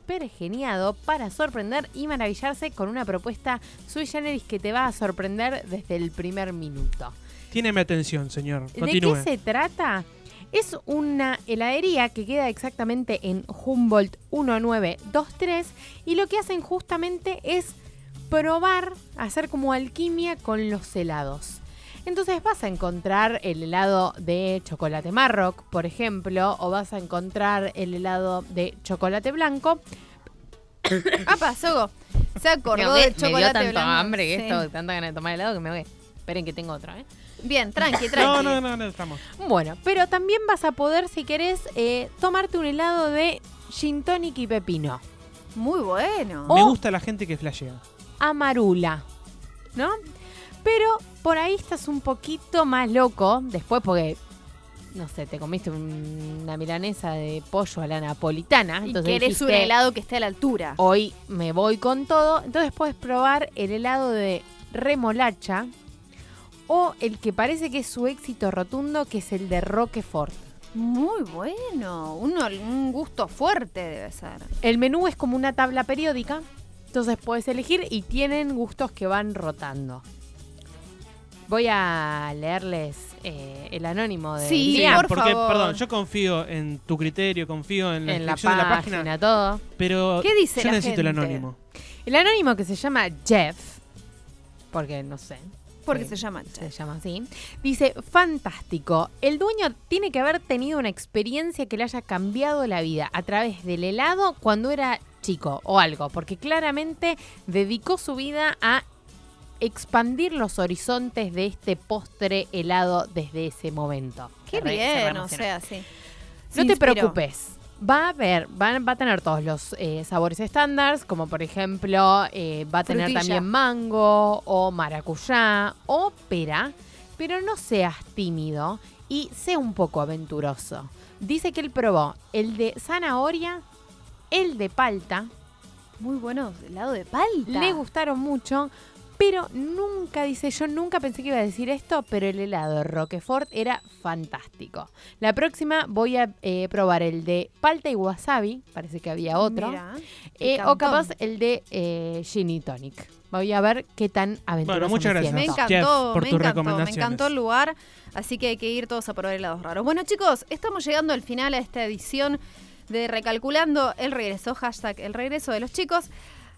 Speaker 3: pergeniado para sorprender y maravillarse con una propuesta sui generis que te va a sorprender desde el primer minuto.
Speaker 2: Tiene mi atención, señor.
Speaker 3: ¿De
Speaker 2: Continúe.
Speaker 3: qué se trata? Es una heladería que queda exactamente en Humboldt 1923 y lo que hacen justamente es probar, hacer como alquimia con los helados. Entonces vas a encontrar el helado de chocolate Marroc, por ejemplo, o vas a encontrar el helado de chocolate blanco.
Speaker 1: ¡Apa, Sogo! Se
Speaker 3: Me
Speaker 1: acordó
Speaker 3: ahogué,
Speaker 1: del
Speaker 3: me dio
Speaker 1: chocolate
Speaker 3: tanto
Speaker 1: blanco.
Speaker 3: hambre que
Speaker 1: Sí.
Speaker 3: esto, tanta ganas de tomar helado que me voy. Esperen que tengo otro, ¿eh?
Speaker 1: Bien, tranqui,
Speaker 2: No,
Speaker 1: tranqui.
Speaker 2: no, no, no, estamos.
Speaker 3: Bueno, pero también vas a poder, si querés, eh, tomarte un helado de gin tonic y pepino.
Speaker 1: Muy bueno.
Speaker 2: Me gusta la gente que flashea.
Speaker 3: Amarula, ¿no? Pero por ahí estás un poquito más loco después porque, no sé, te comiste un- una milanesa de pollo a la napolitana.
Speaker 1: y
Speaker 3: Entonces
Speaker 1: querés un
Speaker 3: dijiste,
Speaker 1: helado que esté a la altura.
Speaker 3: Hoy me voy con todo. Entonces puedes probar el helado de remolacha o el que parece que es su éxito rotundo, que es el de Roquefort.
Speaker 1: Muy bueno. Uno, un gusto fuerte debe ser.
Speaker 3: El menú es como una tabla periódica, entonces puedes elegir y tienen gustos que van rotando. Voy a leerles eh, el anónimo de
Speaker 1: Sí,
Speaker 3: Liam
Speaker 1: por
Speaker 2: porque,
Speaker 1: favor.
Speaker 2: perdón, yo confío en tu criterio, confío en la
Speaker 3: en la
Speaker 2: descripción de la
Speaker 3: página,
Speaker 2: página,
Speaker 3: todo.
Speaker 2: pero
Speaker 1: ¿Qué dice
Speaker 2: yo
Speaker 1: la
Speaker 2: necesito el
Speaker 1: gente?
Speaker 2: anónimo.
Speaker 3: El anónimo que se llama Jeff, porque no sé,
Speaker 1: Porque
Speaker 3: Sí.
Speaker 1: se llama
Speaker 3: se
Speaker 1: Chef.
Speaker 3: llama así, dice, fantástico, el dueño tiene que haber tenido una experiencia que le haya cambiado la vida a través del helado cuando era chico o algo, porque claramente dedicó su vida a expandir los horizontes de este postre helado desde ese momento.
Speaker 1: Qué
Speaker 3: Se se
Speaker 1: bien, o sea, sí.
Speaker 3: No
Speaker 1: Se
Speaker 3: te preocupes. Va a haber, va, va a tener todos los eh, sabores estándares, como por ejemplo, eh, va a tener
Speaker 1: Frutilla.
Speaker 3: también mango o maracuyá o pera, pero no seas tímido y sea un poco aventuroso. Dice que él probó el de zanahoria, el de palta,
Speaker 1: Muy bueno, helado de palta.
Speaker 3: le gustaron mucho, pero nunca, dice, yo nunca pensé que iba a decir esto, pero el helado de Roquefort era fantástico. La próxima voy a eh, probar el de palta y wasabi, parece que había otro,
Speaker 1: Mira,
Speaker 3: eh, o capaz el de eh, gin y tonic. Voy a ver qué tan aventuroso
Speaker 2: Bueno, muchas
Speaker 3: me
Speaker 2: gracias.
Speaker 1: Me encantó,
Speaker 2: Jeff, por
Speaker 1: me
Speaker 2: tus
Speaker 1: encantó, me encantó el lugar, así que hay que ir todos a probar helados raros. Bueno chicos, estamos llegando al final a esta edición de Recalculando el regreso, hashtag el regreso de los chicos.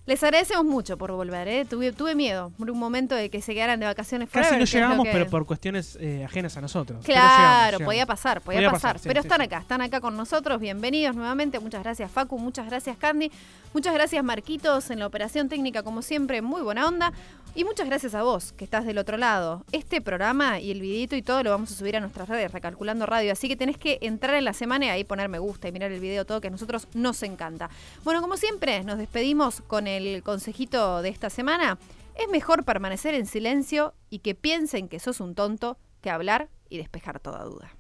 Speaker 1: Les agradecemos mucho por volver, ¿eh? tuve, tuve miedo por un momento de que se quedaran de vacaciones
Speaker 2: Casi no llegamos,
Speaker 1: que-
Speaker 2: pero por cuestiones eh, ajenas a nosotros.
Speaker 1: Claro,
Speaker 2: llegamos, llegamos.
Speaker 1: podía pasar, podía,
Speaker 2: Podía
Speaker 1: pasar.
Speaker 2: pasar, sí,
Speaker 1: pero
Speaker 2: sí,
Speaker 1: están
Speaker 2: sí.
Speaker 1: acá, están acá con nosotros. Bienvenidos nuevamente. Muchas gracias, Facu. Muchas gracias, Candy. Muchas gracias, Marquitos, en la operación técnica, como siempre, muy buena onda. Y muchas gracias a vos, que estás del otro lado. Este programa y el videito y todo lo vamos a subir a nuestras redes, Recalculando Radio. Así que tenés que entrar en la semana y ahí poner me gusta y mirar el video, todo que a nosotros nos encanta. Bueno, como siempre, nos despedimos con el el consejito de esta semana, es mejor permanecer en silencio y que piensen que sos un tonto que hablar y despejar toda duda.